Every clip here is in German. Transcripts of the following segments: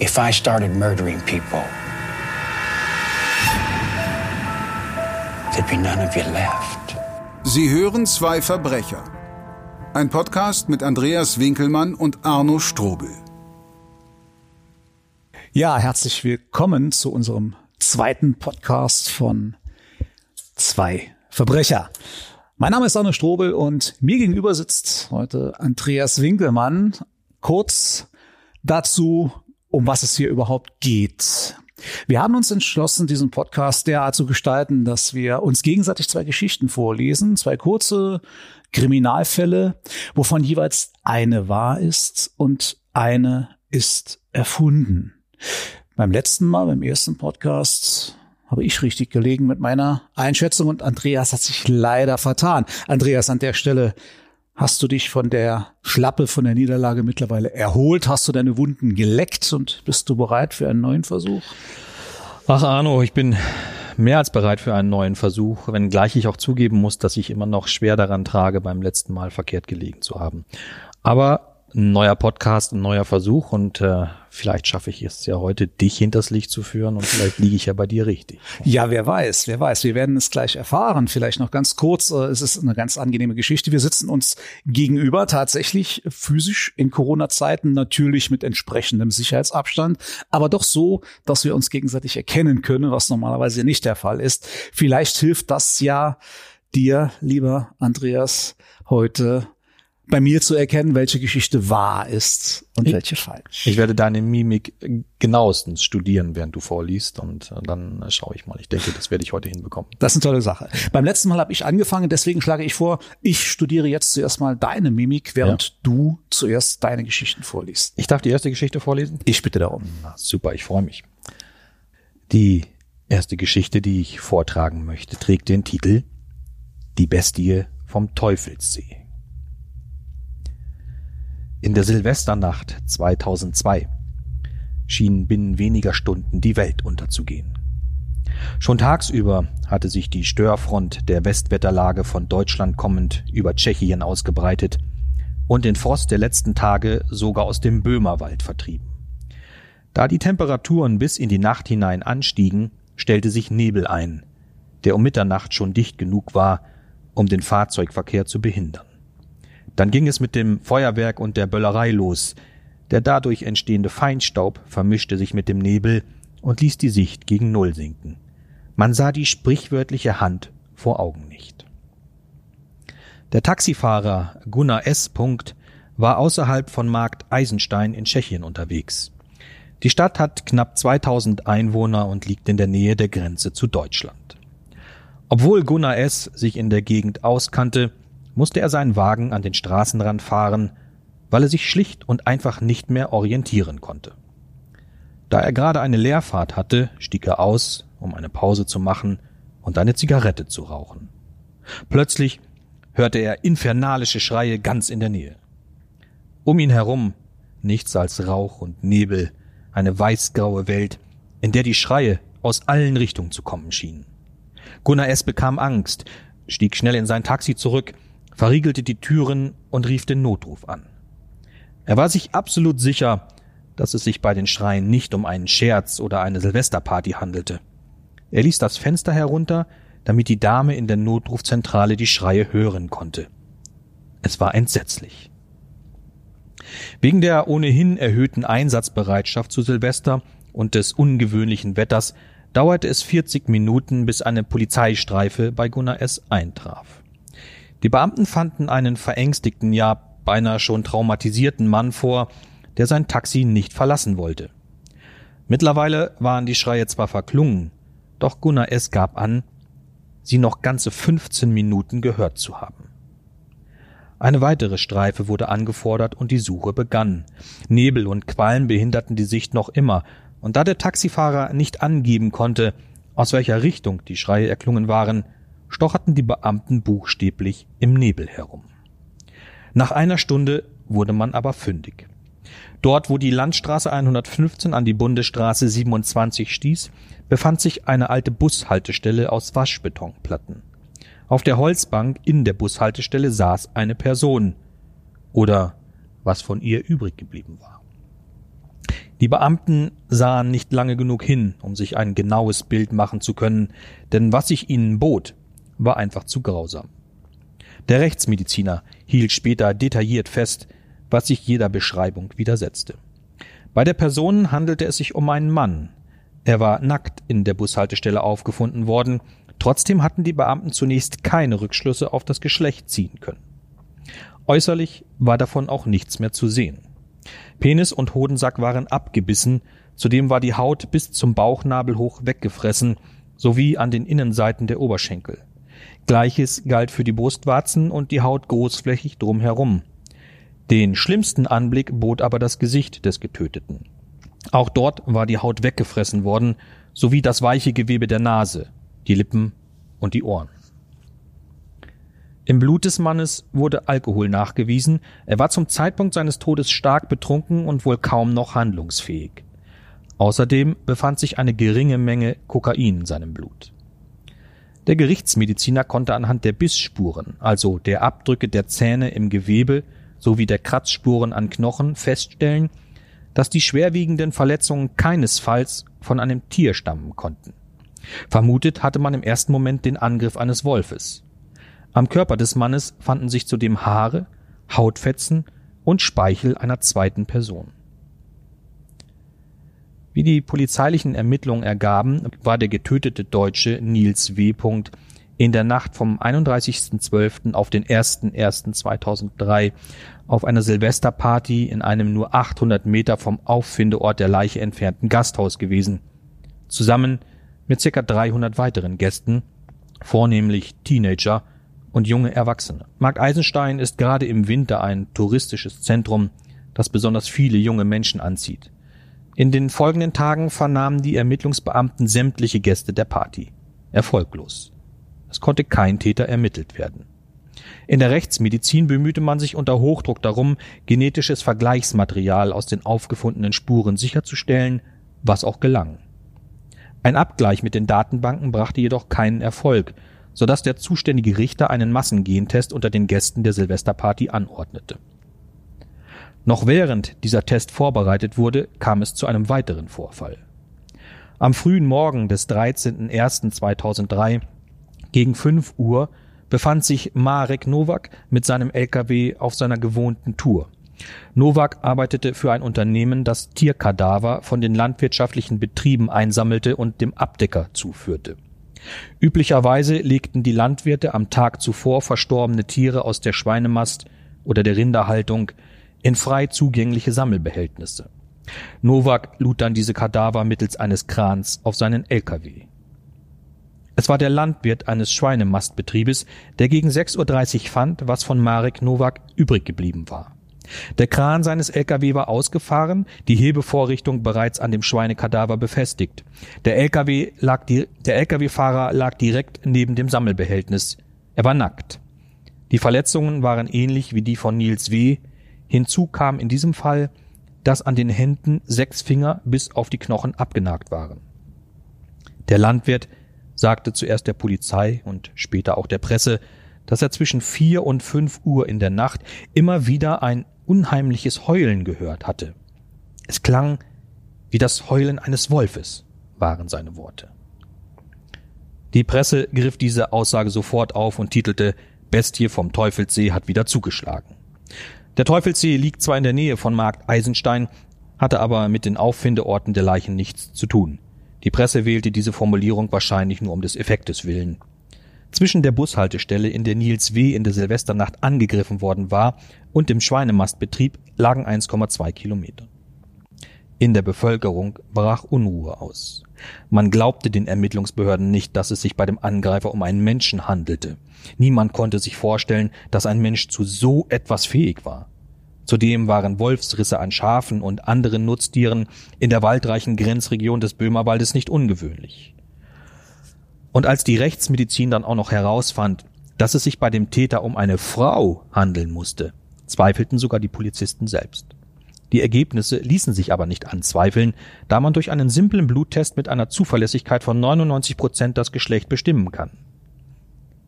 if I started murdering people, there'd be none of you left. Sie hören zwei Verbrecher. Ein Podcast mit Andreas Winkelmann und Arno Strobel. Ja, herzlich willkommen zu unserem zweiten Podcast von Zwei Verbrecher. Mein Name ist Arno Strobel und mir gegenüber sitzt heute Andreas Winkelmann. Kurz dazu, um was es hier überhaupt geht. Wir haben uns entschlossen, diesen Podcast derart zu gestalten, dass wir uns gegenseitig zwei Geschichten vorlesen, zwei kurze Kriminalfälle, wovon jeweils eine wahr ist und eine ist erfunden. Beim letzten Mal, beim ersten Podcast, habe ich richtig gelegen mit meiner Einschätzung und Andreas hat sich leider vertan. Andreas, an der Stelle Hast du dich von der Schlappe, von der Niederlage mittlerweile erholt? Hast du deine Wunden geleckt und bist du bereit für einen neuen Versuch? Ach Arno, ich bin mehr als bereit für einen neuen Versuch, wenngleich ich auch zugeben muss, dass ich immer noch schwer daran trage, beim letzten Mal verkehrt gelegen zu haben. Aber ein neuer Podcast, ein neuer Versuch und äh, vielleicht schaffe ich es ja heute, dich hinters Licht zu führen und vielleicht liege ich ja bei dir richtig. Ja, wer weiß, wer weiß. Wir werden es gleich erfahren. Vielleicht noch ganz kurz. Äh, es ist eine ganz angenehme Geschichte. Wir sitzen uns gegenüber tatsächlich physisch in Corona-Zeiten natürlich mit entsprechendem Sicherheitsabstand, aber doch so, dass wir uns gegenseitig erkennen können, was normalerweise nicht der Fall ist. Vielleicht hilft das ja dir, lieber Andreas, heute bei mir zu erkennen, welche Geschichte wahr ist und ich, welche falsch. Ich werde deine Mimik genauestens studieren, während du vorliest und äh, dann schaue ich mal. Ich denke, das werde ich heute hinbekommen. Das ist eine tolle Sache. Beim letzten Mal habe ich angefangen, deswegen schlage ich vor, ich studiere jetzt zuerst mal deine Mimik, während ja. du zuerst deine Geschichten vorliest. Ich darf die erste Geschichte vorlesen? Ich bitte darum. Na, super, ich freue mich. Die erste Geschichte, die ich vortragen möchte, trägt den Titel Die Bestie vom Teufelssee. In der Silvesternacht 2002 schien binnen weniger Stunden die Welt unterzugehen. Schon tagsüber hatte sich die Störfront der Westwetterlage von Deutschland kommend über Tschechien ausgebreitet und den Frost der letzten Tage sogar aus dem Böhmerwald vertrieben. Da die Temperaturen bis in die Nacht hinein anstiegen, stellte sich Nebel ein, der um Mitternacht schon dicht genug war, um den Fahrzeugverkehr zu behindern. Dann ging es mit dem Feuerwerk und der Böllerei los. Der dadurch entstehende Feinstaub vermischte sich mit dem Nebel und ließ die Sicht gegen Null sinken. Man sah die sprichwörtliche Hand vor Augen nicht. Der Taxifahrer Gunnar S. war außerhalb von Markt Eisenstein in Tschechien unterwegs. Die Stadt hat knapp 2000 Einwohner und liegt in der Nähe der Grenze zu Deutschland. Obwohl Gunnar S. sich in der Gegend auskannte, musste er seinen Wagen an den Straßenrand fahren, weil er sich schlicht und einfach nicht mehr orientieren konnte. Da er gerade eine Leerfahrt hatte, stieg er aus, um eine Pause zu machen und eine Zigarette zu rauchen. Plötzlich hörte er infernalische Schreie ganz in der Nähe. Um ihn herum nichts als Rauch und Nebel, eine weißgraue Welt, in der die Schreie aus allen Richtungen zu kommen schienen. Gunnar S. bekam Angst, stieg schnell in sein Taxi zurück verriegelte die Türen und rief den Notruf an. Er war sich absolut sicher, dass es sich bei den Schreien nicht um einen Scherz oder eine Silvesterparty handelte. Er ließ das Fenster herunter, damit die Dame in der Notrufzentrale die Schreie hören konnte. Es war entsetzlich. Wegen der ohnehin erhöhten Einsatzbereitschaft zu Silvester und des ungewöhnlichen Wetters dauerte es 40 Minuten, bis eine Polizeistreife bei Gunnar S. eintraf. Die Beamten fanden einen verängstigten, ja beinahe schon traumatisierten Mann vor, der sein Taxi nicht verlassen wollte. Mittlerweile waren die Schreie zwar verklungen, doch Gunnar S. gab an, sie noch ganze 15 Minuten gehört zu haben. Eine weitere Streife wurde angefordert und die Suche begann. Nebel und Qualm behinderten die Sicht noch immer, und da der Taxifahrer nicht angeben konnte, aus welcher Richtung die Schreie erklungen waren, stocherten die Beamten buchstäblich im Nebel herum. Nach einer Stunde wurde man aber fündig. Dort, wo die Landstraße 115 an die Bundesstraße 27 stieß, befand sich eine alte Bushaltestelle aus Waschbetonplatten. Auf der Holzbank in der Bushaltestelle saß eine Person. Oder was von ihr übrig geblieben war. Die Beamten sahen nicht lange genug hin, um sich ein genaues Bild machen zu können, denn was sich ihnen bot, war einfach zu grausam. Der Rechtsmediziner hielt später detailliert fest, was sich jeder Beschreibung widersetzte. Bei der Person handelte es sich um einen Mann. Er war nackt in der Bushaltestelle aufgefunden worden, trotzdem hatten die Beamten zunächst keine Rückschlüsse auf das Geschlecht ziehen können. Äußerlich war davon auch nichts mehr zu sehen. Penis und Hodensack waren abgebissen, zudem war die Haut bis zum Bauchnabel hoch weggefressen, sowie an den Innenseiten der Oberschenkel. Gleiches galt für die Brustwarzen und die Haut großflächig drumherum. Den schlimmsten Anblick bot aber das Gesicht des Getöteten. Auch dort war die Haut weggefressen worden, sowie das weiche Gewebe der Nase, die Lippen und die Ohren. Im Blut des Mannes wurde Alkohol nachgewiesen, er war zum Zeitpunkt seines Todes stark betrunken und wohl kaum noch handlungsfähig. Außerdem befand sich eine geringe Menge Kokain in seinem Blut. Der Gerichtsmediziner konnte anhand der Bissspuren, also der Abdrücke der Zähne im Gewebe sowie der Kratzspuren an Knochen feststellen, dass die schwerwiegenden Verletzungen keinesfalls von einem Tier stammen konnten. Vermutet hatte man im ersten Moment den Angriff eines Wolfes. Am Körper des Mannes fanden sich zudem Haare, Hautfetzen und Speichel einer zweiten Person. Wie die polizeilichen Ermittlungen ergaben, war der getötete Deutsche Nils W. in der Nacht vom 31.12. auf den 01.01.2003 auf einer Silvesterparty in einem nur 800 Meter vom Auffindeort der Leiche entfernten Gasthaus gewesen, zusammen mit circa 300 weiteren Gästen, vornehmlich Teenager und junge Erwachsene. Mark Eisenstein ist gerade im Winter ein touristisches Zentrum, das besonders viele junge Menschen anzieht. In den folgenden Tagen vernahmen die Ermittlungsbeamten sämtliche Gäste der Party. Erfolglos. Es konnte kein Täter ermittelt werden. In der Rechtsmedizin bemühte man sich unter Hochdruck darum, genetisches Vergleichsmaterial aus den aufgefundenen Spuren sicherzustellen, was auch gelang. Ein Abgleich mit den Datenbanken brachte jedoch keinen Erfolg, so dass der zuständige Richter einen Massengentest unter den Gästen der Silvesterparty anordnete. Noch während dieser Test vorbereitet wurde, kam es zu einem weiteren Vorfall. Am frühen Morgen des 13.01.2003 gegen 5 Uhr befand sich Marek Nowak mit seinem LKW auf seiner gewohnten Tour. Nowak arbeitete für ein Unternehmen, das Tierkadaver von den landwirtschaftlichen Betrieben einsammelte und dem Abdecker zuführte. Üblicherweise legten die Landwirte am Tag zuvor verstorbene Tiere aus der Schweinemast oder der Rinderhaltung in frei zugängliche Sammelbehältnisse. Nowak lud dann diese Kadaver mittels eines Krans auf seinen LKW. Es war der Landwirt eines Schweinemastbetriebes, der gegen 6.30 Uhr fand, was von Marek Nowak übrig geblieben war. Der Kran seines LKW war ausgefahren, die Hebevorrichtung bereits an dem Schweinekadaver befestigt. Der LKW lag die, der LKW-Fahrer lag direkt neben dem Sammelbehältnis. Er war nackt. Die Verletzungen waren ähnlich wie die von Nils W. Hinzu kam in diesem Fall, dass an den Händen sechs Finger bis auf die Knochen abgenagt waren. Der Landwirt sagte zuerst der Polizei und später auch der Presse, dass er zwischen vier und fünf Uhr in der Nacht immer wieder ein unheimliches Heulen gehört hatte. Es klang wie das Heulen eines Wolfes, waren seine Worte. Die Presse griff diese Aussage sofort auf und titelte Bestie vom Teufelssee hat wieder zugeschlagen. Der Teufelssee liegt zwar in der Nähe von Markt Eisenstein, hatte aber mit den Auffindeorten der Leichen nichts zu tun. Die Presse wählte diese Formulierung wahrscheinlich nur um des Effektes willen. Zwischen der Bushaltestelle, in der Nils W. in der Silvesternacht angegriffen worden war, und dem Schweinemastbetrieb lagen 1,2 Kilometer. In der Bevölkerung brach Unruhe aus. Man glaubte den Ermittlungsbehörden nicht, dass es sich bei dem Angreifer um einen Menschen handelte. Niemand konnte sich vorstellen, dass ein Mensch zu so etwas fähig war. Zudem waren Wolfsrisse an Schafen und anderen Nutztieren in der waldreichen Grenzregion des Böhmerwaldes nicht ungewöhnlich. Und als die Rechtsmedizin dann auch noch herausfand, dass es sich bei dem Täter um eine Frau handeln musste, zweifelten sogar die Polizisten selbst. Die Ergebnisse ließen sich aber nicht anzweifeln, da man durch einen simplen Bluttest mit einer Zuverlässigkeit von 99 Prozent das Geschlecht bestimmen kann.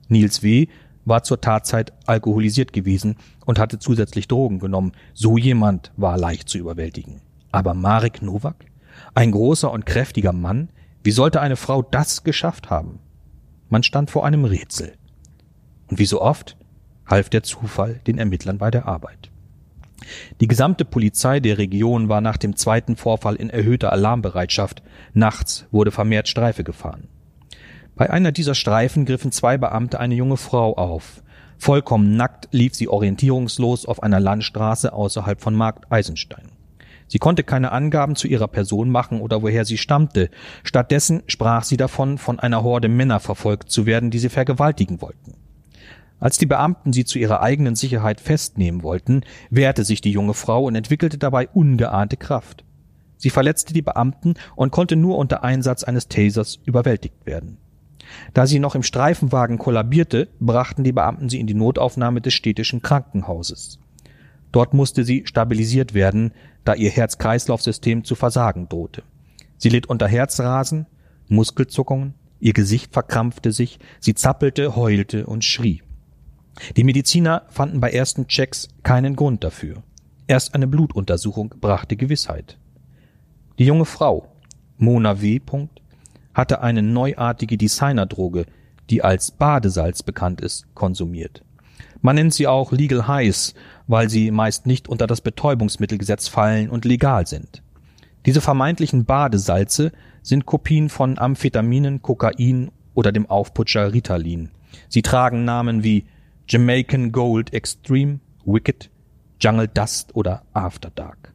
Nils W. war zur Tatzeit alkoholisiert gewesen und hatte zusätzlich Drogen genommen. So jemand war leicht zu überwältigen. Aber Marek Nowak? Ein großer und kräftiger Mann? Wie sollte eine Frau das geschafft haben? Man stand vor einem Rätsel. Und wie so oft half der Zufall den Ermittlern bei der Arbeit. Die gesamte Polizei der Region war nach dem zweiten Vorfall in erhöhter Alarmbereitschaft. Nachts wurde vermehrt Streife gefahren. Bei einer dieser Streifen griffen zwei Beamte eine junge Frau auf. Vollkommen nackt lief sie orientierungslos auf einer Landstraße außerhalb von Markt Eisenstein. Sie konnte keine Angaben zu ihrer Person machen oder woher sie stammte. Stattdessen sprach sie davon, von einer Horde Männer verfolgt zu werden, die sie vergewaltigen wollten. Als die Beamten sie zu ihrer eigenen Sicherheit festnehmen wollten, wehrte sich die junge Frau und entwickelte dabei ungeahnte Kraft. Sie verletzte die Beamten und konnte nur unter Einsatz eines Tasers überwältigt werden. Da sie noch im Streifenwagen kollabierte, brachten die Beamten sie in die Notaufnahme des städtischen Krankenhauses. Dort musste sie stabilisiert werden, da ihr Herz-Kreislauf-System zu versagen drohte. Sie litt unter Herzrasen, Muskelzuckungen, ihr Gesicht verkrampfte sich, sie zappelte, heulte und schrie. Die Mediziner fanden bei ersten Checks keinen Grund dafür. Erst eine Blutuntersuchung brachte Gewissheit. Die junge Frau, Mona W. hatte eine neuartige Designerdroge, die als Badesalz bekannt ist, konsumiert. Man nennt sie auch Legal Highs, weil sie meist nicht unter das Betäubungsmittelgesetz fallen und legal sind. Diese vermeintlichen Badesalze sind Kopien von Amphetaminen, Kokain oder dem Aufputscher Ritalin. Sie tragen Namen wie Jamaican Gold Extreme, Wicked, Jungle Dust oder After Dark.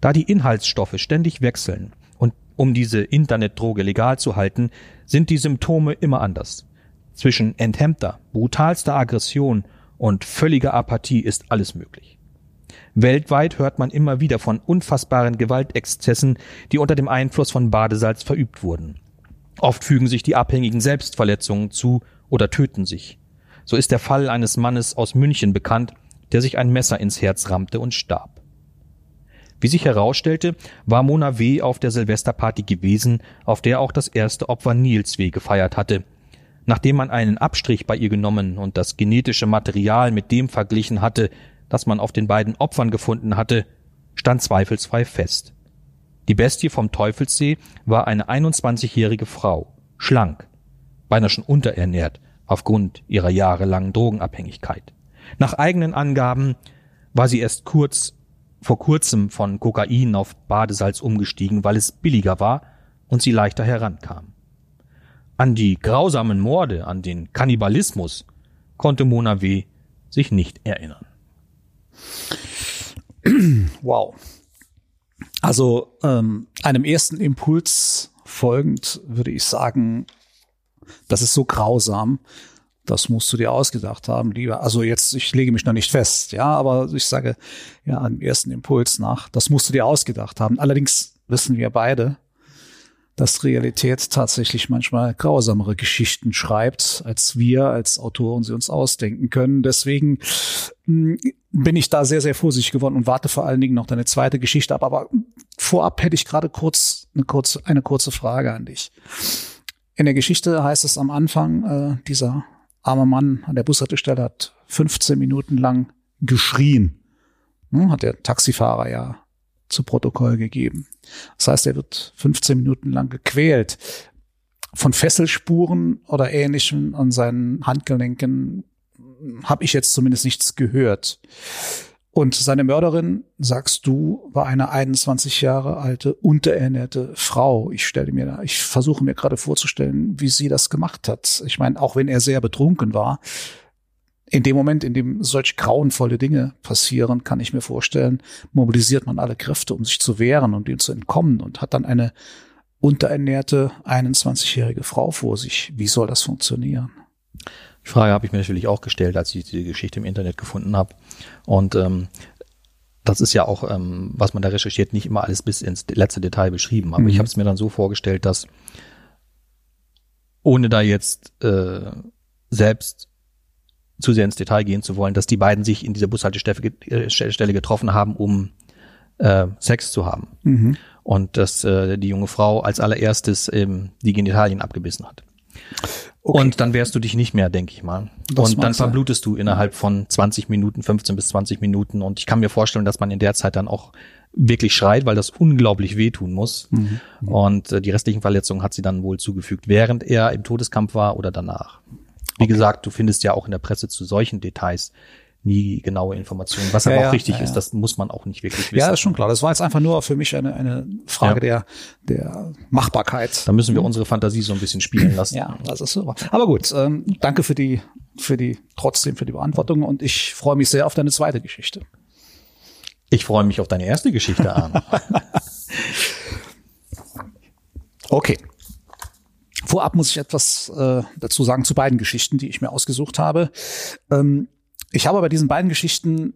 Da die Inhaltsstoffe ständig wechseln um diese Internetdroge legal zu halten, sind die Symptome immer anders. Zwischen enthemmter, brutalster Aggression und völliger Apathie ist alles möglich. Weltweit hört man immer wieder von unfassbaren Gewaltexzessen, die unter dem Einfluss von Badesalz verübt wurden. Oft fügen sich die Abhängigen Selbstverletzungen zu oder töten sich. So ist der Fall eines Mannes aus München bekannt, der sich ein Messer ins Herz rammte und starb. Wie sich herausstellte, war Mona W. auf der Silvesterparty gewesen, auf der auch das erste Opfer Nils W. gefeiert hatte. Nachdem man einen Abstrich bei ihr genommen und das genetische Material mit dem verglichen hatte, das man auf den beiden Opfern gefunden hatte, stand zweifelsfrei fest. Die Bestie vom Teufelssee war eine 21-jährige Frau, schlank, beinahe schon unterernährt, aufgrund ihrer jahrelangen Drogenabhängigkeit. Nach eigenen Angaben war sie erst kurz vor kurzem von Kokain auf Badesalz umgestiegen, weil es billiger war und sie leichter herankam. An die grausamen Morde, an den Kannibalismus konnte Mona W. sich nicht erinnern. Wow. Also ähm, einem ersten Impuls folgend würde ich sagen, das ist so grausam. Das musst du dir ausgedacht haben, lieber. Also jetzt, ich lege mich noch nicht fest, ja, aber ich sage ja am ersten Impuls nach, das musst du dir ausgedacht haben. Allerdings wissen wir beide, dass Realität tatsächlich manchmal grausamere Geschichten schreibt, als wir als Autoren sie uns ausdenken können. Deswegen hm, bin ich da sehr, sehr vorsichtig geworden und warte vor allen Dingen noch deine zweite Geschichte ab. Aber vorab hätte ich gerade kurz eine kurze, eine kurze Frage an dich. In der Geschichte heißt es am Anfang, äh, dieser arme Mann an der Bushaltestelle hat 15 Minuten lang geschrien. Hat der Taxifahrer ja zu Protokoll gegeben. Das heißt, er wird 15 Minuten lang gequält. Von Fesselspuren oder ähnlichem an seinen Handgelenken habe ich jetzt zumindest nichts gehört. Und seine Mörderin, sagst du, war eine 21 Jahre alte, unterernährte Frau. Ich stelle mir, ich versuche mir gerade vorzustellen, wie sie das gemacht hat. Ich meine, auch wenn er sehr betrunken war, in dem Moment, in dem solch grauenvolle Dinge passieren, kann ich mir vorstellen, mobilisiert man alle Kräfte, um sich zu wehren und ihm zu entkommen und hat dann eine unterernährte 21-jährige Frau vor sich. Wie soll das funktionieren? Die Frage habe ich mir natürlich auch gestellt, als ich die Geschichte im Internet gefunden habe. Und ähm, das ist ja auch, ähm, was man da recherchiert, nicht immer alles bis ins letzte Detail beschrieben. Aber mhm. ich habe es mir dann so vorgestellt, dass ohne da jetzt äh, selbst zu sehr ins Detail gehen zu wollen, dass die beiden sich in dieser Bushaltestelle getroffen haben, um äh, Sex zu haben. Mhm. Und dass äh, die junge Frau als allererstes ähm, die Genitalien abgebissen hat. Okay. Und dann wärst du dich nicht mehr, denke ich mal. Das und dann verblutest du innerhalb von 20 Minuten, 15 bis 20 Minuten. Und ich kann mir vorstellen, dass man in der Zeit dann auch wirklich schreit, weil das unglaublich wehtun muss. Mhm. Und äh, die restlichen Verletzungen hat sie dann wohl zugefügt, während er im Todeskampf war oder danach. Wie okay. gesagt, du findest ja auch in der Presse zu solchen Details nie genaue Informationen. Was ja, aber auch ja, richtig ja, ist, das muss man auch nicht wirklich wissen. Ja, ist schon klar. Das war jetzt einfach nur für mich eine, eine Frage der, der Machbarkeit. Da müssen wir unsere Fantasie so ein bisschen spielen lassen. ja, das ist super. Aber gut, ähm, danke für die, für die, trotzdem für die Beantwortung und ich freue mich sehr auf deine zweite Geschichte. Ich freue mich auf deine erste Geschichte, Arne. okay. Vorab muss ich etwas äh, dazu sagen zu beiden Geschichten, die ich mir ausgesucht habe. Ähm, ich habe bei diesen beiden Geschichten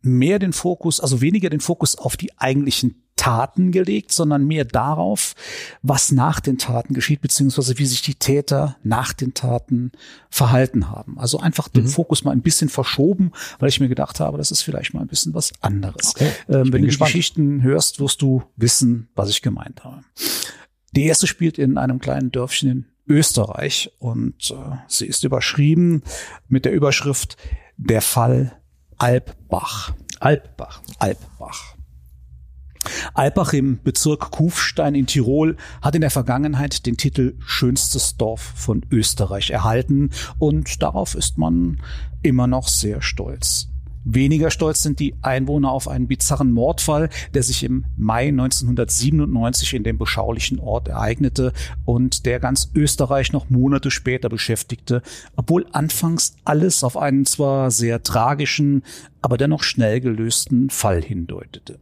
mehr den Fokus, also weniger den Fokus auf die eigentlichen Taten gelegt, sondern mehr darauf, was nach den Taten geschieht, beziehungsweise wie sich die Täter nach den Taten verhalten haben. Also einfach den mhm. Fokus mal ein bisschen verschoben, weil ich mir gedacht habe, das ist vielleicht mal ein bisschen was anderes. Okay. Ähm, wenn du gespannt. die Geschichten hörst, wirst du wissen, was ich gemeint habe. Die erste spielt in einem kleinen Dörfchen in Österreich und äh, sie ist überschrieben mit der Überschrift Der Fall Alpbach. Alpbach. Alpbach. Alpbach im Bezirk Kufstein in Tirol hat in der Vergangenheit den Titel Schönstes Dorf von Österreich erhalten und darauf ist man immer noch sehr stolz. Weniger stolz sind die Einwohner auf einen bizarren Mordfall, der sich im Mai 1997 in dem beschaulichen Ort ereignete und der ganz Österreich noch Monate später beschäftigte, obwohl anfangs alles auf einen zwar sehr tragischen, aber dennoch schnell gelösten Fall hindeutete.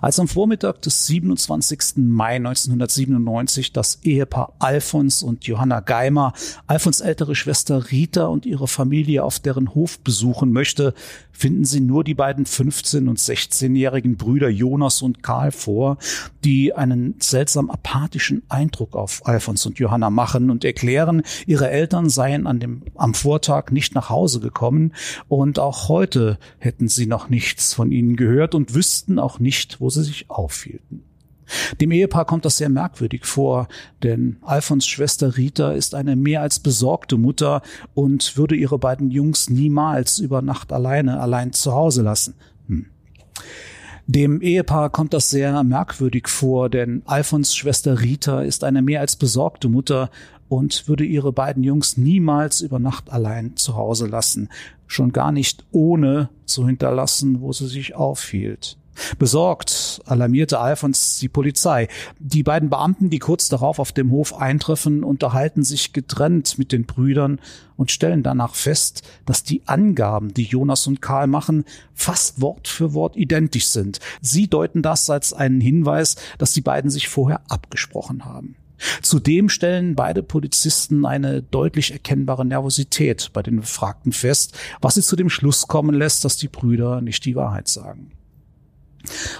Als am Vormittag des 27. Mai 1997 das Ehepaar Alfons und Johanna Geimer Alfons ältere Schwester Rita und ihre Familie auf deren Hof besuchen möchte, finden sie nur die beiden 15- und 16-jährigen Brüder Jonas und Karl vor, die einen seltsam apathischen Eindruck auf Alfons und Johanna machen und erklären, ihre Eltern seien an dem, am Vortag nicht nach Hause gekommen und auch heute hätten sie noch nichts von ihnen gehört und wüssten auch nicht, wo sie sich aufhielten. Dem Ehepaar kommt das sehr merkwürdig vor, denn Alfons Schwester Rita ist eine mehr als besorgte Mutter und würde ihre beiden Jungs niemals über Nacht alleine allein zu Hause lassen. Hm. Dem Ehepaar kommt das sehr merkwürdig vor, denn Alfons Schwester Rita ist eine mehr als besorgte Mutter und würde ihre beiden Jungs niemals über Nacht allein zu Hause lassen, schon gar nicht ohne zu hinterlassen, wo sie sich aufhielt. Besorgt alarmierte Alfons die Polizei. Die beiden Beamten, die kurz darauf auf dem Hof eintreffen, unterhalten sich getrennt mit den Brüdern und stellen danach fest, dass die Angaben, die Jonas und Karl machen, fast Wort für Wort identisch sind. Sie deuten das als einen Hinweis, dass die beiden sich vorher abgesprochen haben. Zudem stellen beide Polizisten eine deutlich erkennbare Nervosität bei den Befragten fest, was sie zu dem Schluss kommen lässt, dass die Brüder nicht die Wahrheit sagen.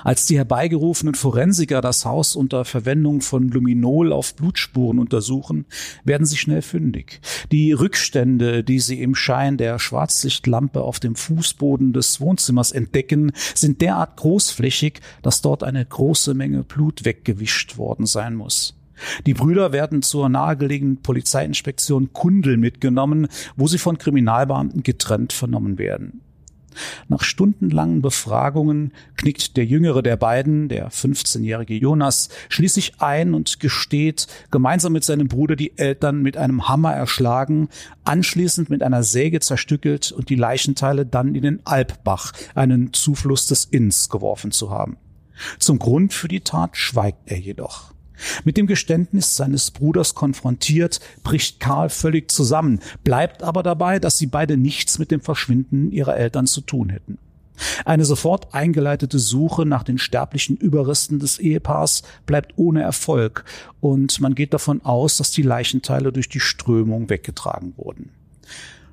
Als die herbeigerufenen Forensiker das Haus unter Verwendung von Luminol auf Blutspuren untersuchen, werden sie schnell fündig. Die Rückstände, die sie im Schein der Schwarzlichtlampe auf dem Fußboden des Wohnzimmers entdecken, sind derart großflächig, dass dort eine große Menge Blut weggewischt worden sein muss. Die Brüder werden zur nahegelegenen Polizeiinspektion Kundel mitgenommen, wo sie von Kriminalbeamten getrennt vernommen werden. Nach stundenlangen Befragungen knickt der jüngere der beiden, der 15-jährige Jonas, schließlich ein und gesteht, gemeinsam mit seinem Bruder die Eltern mit einem Hammer erschlagen, anschließend mit einer Säge zerstückelt und die Leichenteile dann in den Alpbach, einen Zufluss des Inns, geworfen zu haben. Zum Grund für die Tat schweigt er jedoch. Mit dem Geständnis seines Bruders konfrontiert, bricht Karl völlig zusammen, bleibt aber dabei, dass sie beide nichts mit dem Verschwinden ihrer Eltern zu tun hätten. Eine sofort eingeleitete Suche nach den sterblichen Überresten des Ehepaars bleibt ohne Erfolg und man geht davon aus, dass die Leichenteile durch die Strömung weggetragen wurden.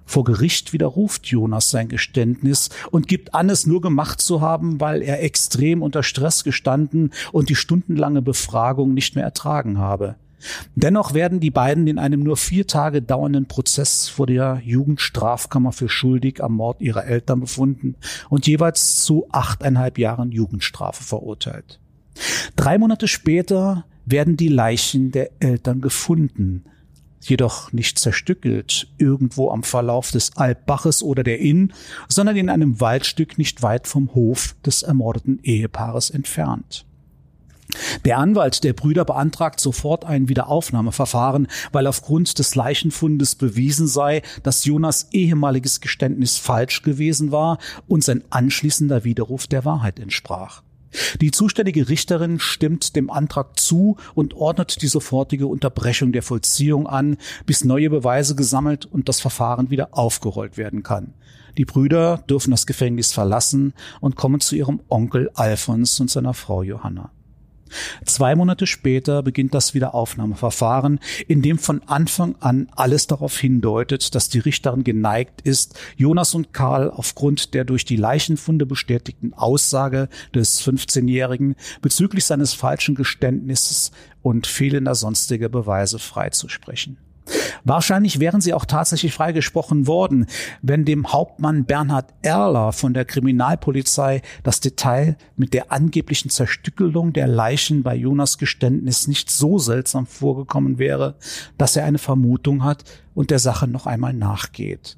Vor Gericht widerruft Jonas sein Geständnis und gibt an, es nur gemacht zu haben, weil er extrem unter Stress gestanden und die stundenlange Befragung nicht mehr ertragen habe. Dennoch werden die beiden in einem nur vier Tage dauernden Prozess vor der Jugendstrafkammer für schuldig am Mord ihrer Eltern befunden und jeweils zu achteinhalb Jahren Jugendstrafe verurteilt. Drei Monate später werden die Leichen der Eltern gefunden. Jedoch nicht zerstückelt irgendwo am Verlauf des Alpbaches oder der Inn, sondern in einem Waldstück nicht weit vom Hof des ermordeten Ehepaares entfernt. Der Anwalt der Brüder beantragt sofort ein Wiederaufnahmeverfahren, weil aufgrund des Leichenfundes bewiesen sei, dass Jonas ehemaliges Geständnis falsch gewesen war und sein anschließender Widerruf der Wahrheit entsprach. Die zuständige Richterin stimmt dem Antrag zu und ordnet die sofortige Unterbrechung der Vollziehung an, bis neue Beweise gesammelt und das Verfahren wieder aufgerollt werden kann. Die Brüder dürfen das Gefängnis verlassen und kommen zu ihrem Onkel Alfons und seiner Frau Johanna. Zwei Monate später beginnt das Wiederaufnahmeverfahren, in dem von Anfang an alles darauf hindeutet, dass die Richterin geneigt ist, Jonas und Karl aufgrund der durch die Leichenfunde bestätigten Aussage des 15-Jährigen bezüglich seines falschen Geständnisses und fehlender sonstiger Beweise freizusprechen. Wahrscheinlich wären sie auch tatsächlich freigesprochen worden, wenn dem Hauptmann Bernhard Erler von der Kriminalpolizei das Detail mit der angeblichen Zerstückelung der Leichen bei Jonas Geständnis nicht so seltsam vorgekommen wäre, dass er eine Vermutung hat und der Sache noch einmal nachgeht.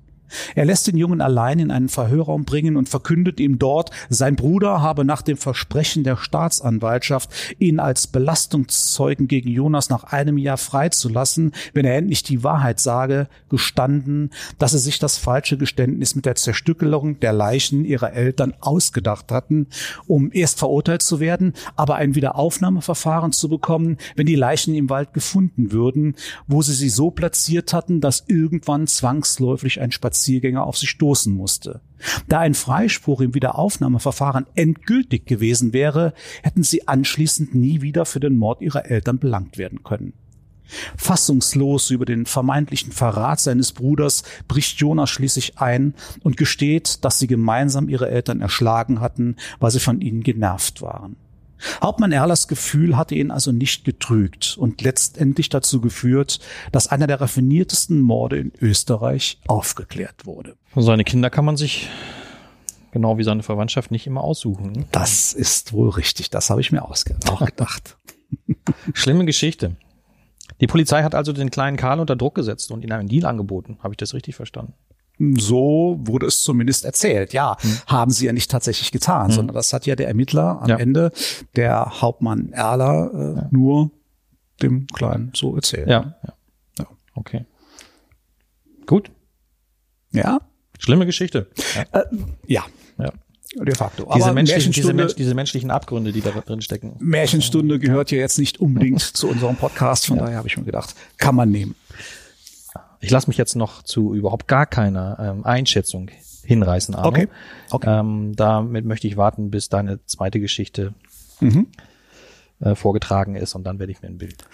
Er lässt den Jungen allein in einen Verhörraum bringen und verkündet ihm dort, sein Bruder habe nach dem Versprechen der Staatsanwaltschaft, ihn als Belastungszeugen gegen Jonas nach einem Jahr freizulassen, wenn er endlich die Wahrheit sage, gestanden, dass sie sich das falsche Geständnis mit der Zerstückelung der Leichen ihrer Eltern ausgedacht hatten, um erst verurteilt zu werden, aber ein Wiederaufnahmeverfahren zu bekommen, wenn die Leichen im Wald gefunden würden, wo sie sie so platziert hatten, dass irgendwann zwangsläufig ein Spaziergang Spaziergänger auf sie stoßen musste. Da ein Freispruch im Wiederaufnahmeverfahren endgültig gewesen wäre, hätten sie anschließend nie wieder für den Mord ihrer Eltern belangt werden können. Fassungslos über den vermeintlichen Verrat seines Bruders bricht Jonas schließlich ein und gesteht, dass sie gemeinsam ihre Eltern erschlagen hatten, weil sie von ihnen genervt waren. Hauptmann Erlers Gefühl hatte ihn also nicht getrügt und letztendlich dazu geführt, dass einer der raffiniertesten Morde in Österreich aufgeklärt wurde. Seine Kinder kann man sich genau wie seine Verwandtschaft nicht immer aussuchen. Das ist wohl richtig. Das habe ich mir auch gedacht. Schlimme Geschichte. Die Polizei hat also den kleinen Karl unter Druck gesetzt und ihm einen Deal angeboten. Habe ich das richtig verstanden? So wurde es zumindest erzählt. Ja, hm. haben sie ja nicht tatsächlich getan, hm. sondern das hat ja der Ermittler am ja. Ende, der Hauptmann Erler, äh, ja. nur dem Kleinen so erzählt. Ja, ja. ja. Okay. Gut. Ja. Schlimme Geschichte. Ja. Äh, ja. ja. De facto. Diese, menschlichen, diese, Mensch, diese, menschlichen Abgründe, die da drin stecken. Märchenstunde gehört ja jetzt nicht unbedingt zu unserem Podcast, von daher habe ich mir gedacht, kann man nehmen. Ich lasse mich jetzt noch zu überhaupt gar keiner ähm, Einschätzung hinreißen, Arno. Okay. okay. Ähm, damit möchte ich warten, bis deine zweite Geschichte mhm. äh, vorgetragen ist und dann werde ich mir ein Bild.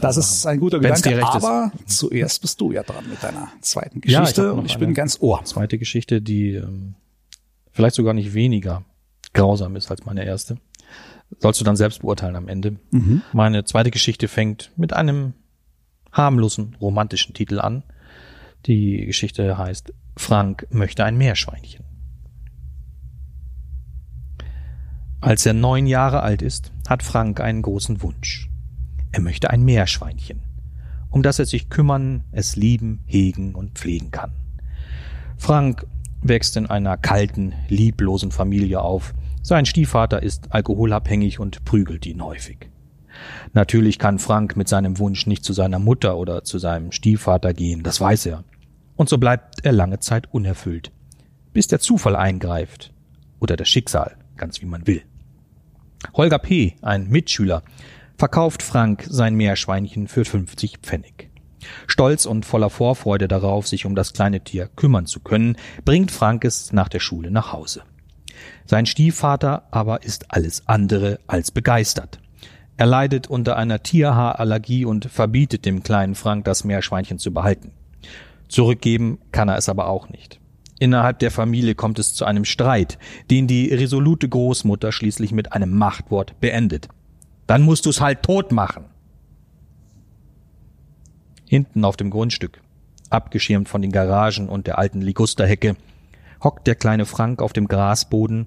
Das ist ein guter Wenn's Gedanke, aber ist. zuerst bist du ja dran mit deiner zweiten Geschichte ja, ich und ich bin ganz ohr. Zweite Geschichte, die ähm, vielleicht sogar nicht weniger grausam ist als meine erste. Sollst du dann selbst beurteilen am Ende. Mhm. Meine zweite Geschichte fängt mit einem harmlosen romantischen Titel an. Die Geschichte heißt Frank möchte ein Meerschweinchen. Als er neun Jahre alt ist, hat Frank einen großen Wunsch. Er möchte ein Meerschweinchen, um das er sich kümmern, es lieben, hegen und pflegen kann. Frank wächst in einer kalten, lieblosen Familie auf. Sein Stiefvater ist alkoholabhängig und prügelt ihn häufig. Natürlich kann Frank mit seinem Wunsch nicht zu seiner Mutter oder zu seinem Stiefvater gehen, das weiß er. Und so bleibt er lange Zeit unerfüllt, bis der Zufall eingreift oder das Schicksal, ganz wie man will. Holger P., ein Mitschüler, verkauft Frank sein Meerschweinchen für 50 Pfennig. Stolz und voller Vorfreude darauf, sich um das kleine Tier kümmern zu können, bringt Frank es nach der Schule nach Hause. Sein Stiefvater aber ist alles andere als begeistert. Er leidet unter einer Tierhaarallergie und verbietet dem kleinen Frank das Meerschweinchen zu behalten. Zurückgeben kann er es aber auch nicht. Innerhalb der Familie kommt es zu einem Streit, den die resolute Großmutter schließlich mit einem Machtwort beendet. Dann musst du's halt tot machen. Hinten auf dem Grundstück, abgeschirmt von den Garagen und der alten Ligusterhecke, hockt der kleine Frank auf dem Grasboden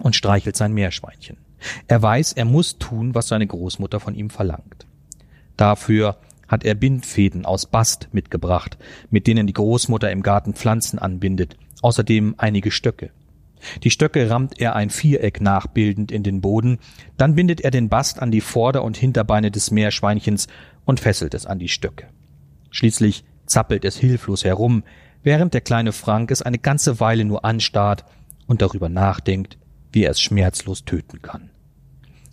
und streichelt sein Meerschweinchen. Er weiß, er muss tun, was seine Großmutter von ihm verlangt. Dafür hat er Bindfäden aus Bast mitgebracht, mit denen die Großmutter im Garten Pflanzen anbindet, außerdem einige Stöcke. Die Stöcke rammt er ein Viereck nachbildend in den Boden, dann bindet er den Bast an die Vorder- und Hinterbeine des Meerschweinchens und fesselt es an die Stöcke. Schließlich zappelt es hilflos herum, während der kleine Frank es eine ganze Weile nur anstarrt und darüber nachdenkt, wie er es schmerzlos töten kann.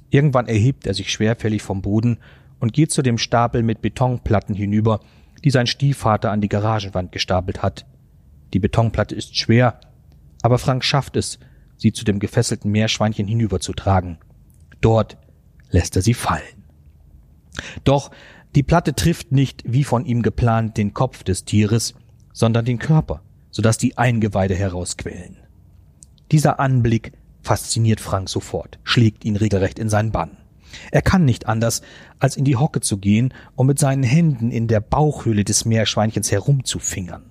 Irgendwann erhebt er sich schwerfällig vom Boden und geht zu dem Stapel mit Betonplatten hinüber, die sein Stiefvater an die Garagenwand gestapelt hat. Die Betonplatte ist schwer, aber Frank schafft es, sie zu dem gefesselten Meerschweinchen hinüberzutragen. Dort lässt er sie fallen. Doch die Platte trifft nicht, wie von ihm geplant, den Kopf des Tieres, sondern den Körper, sodass die Eingeweide herausquellen. Dieser Anblick fasziniert Frank sofort, schlägt ihn regelrecht in seinen Bann. Er kann nicht anders, als in die Hocke zu gehen und mit seinen Händen in der Bauchhöhle des Meerschweinchens herumzufingern.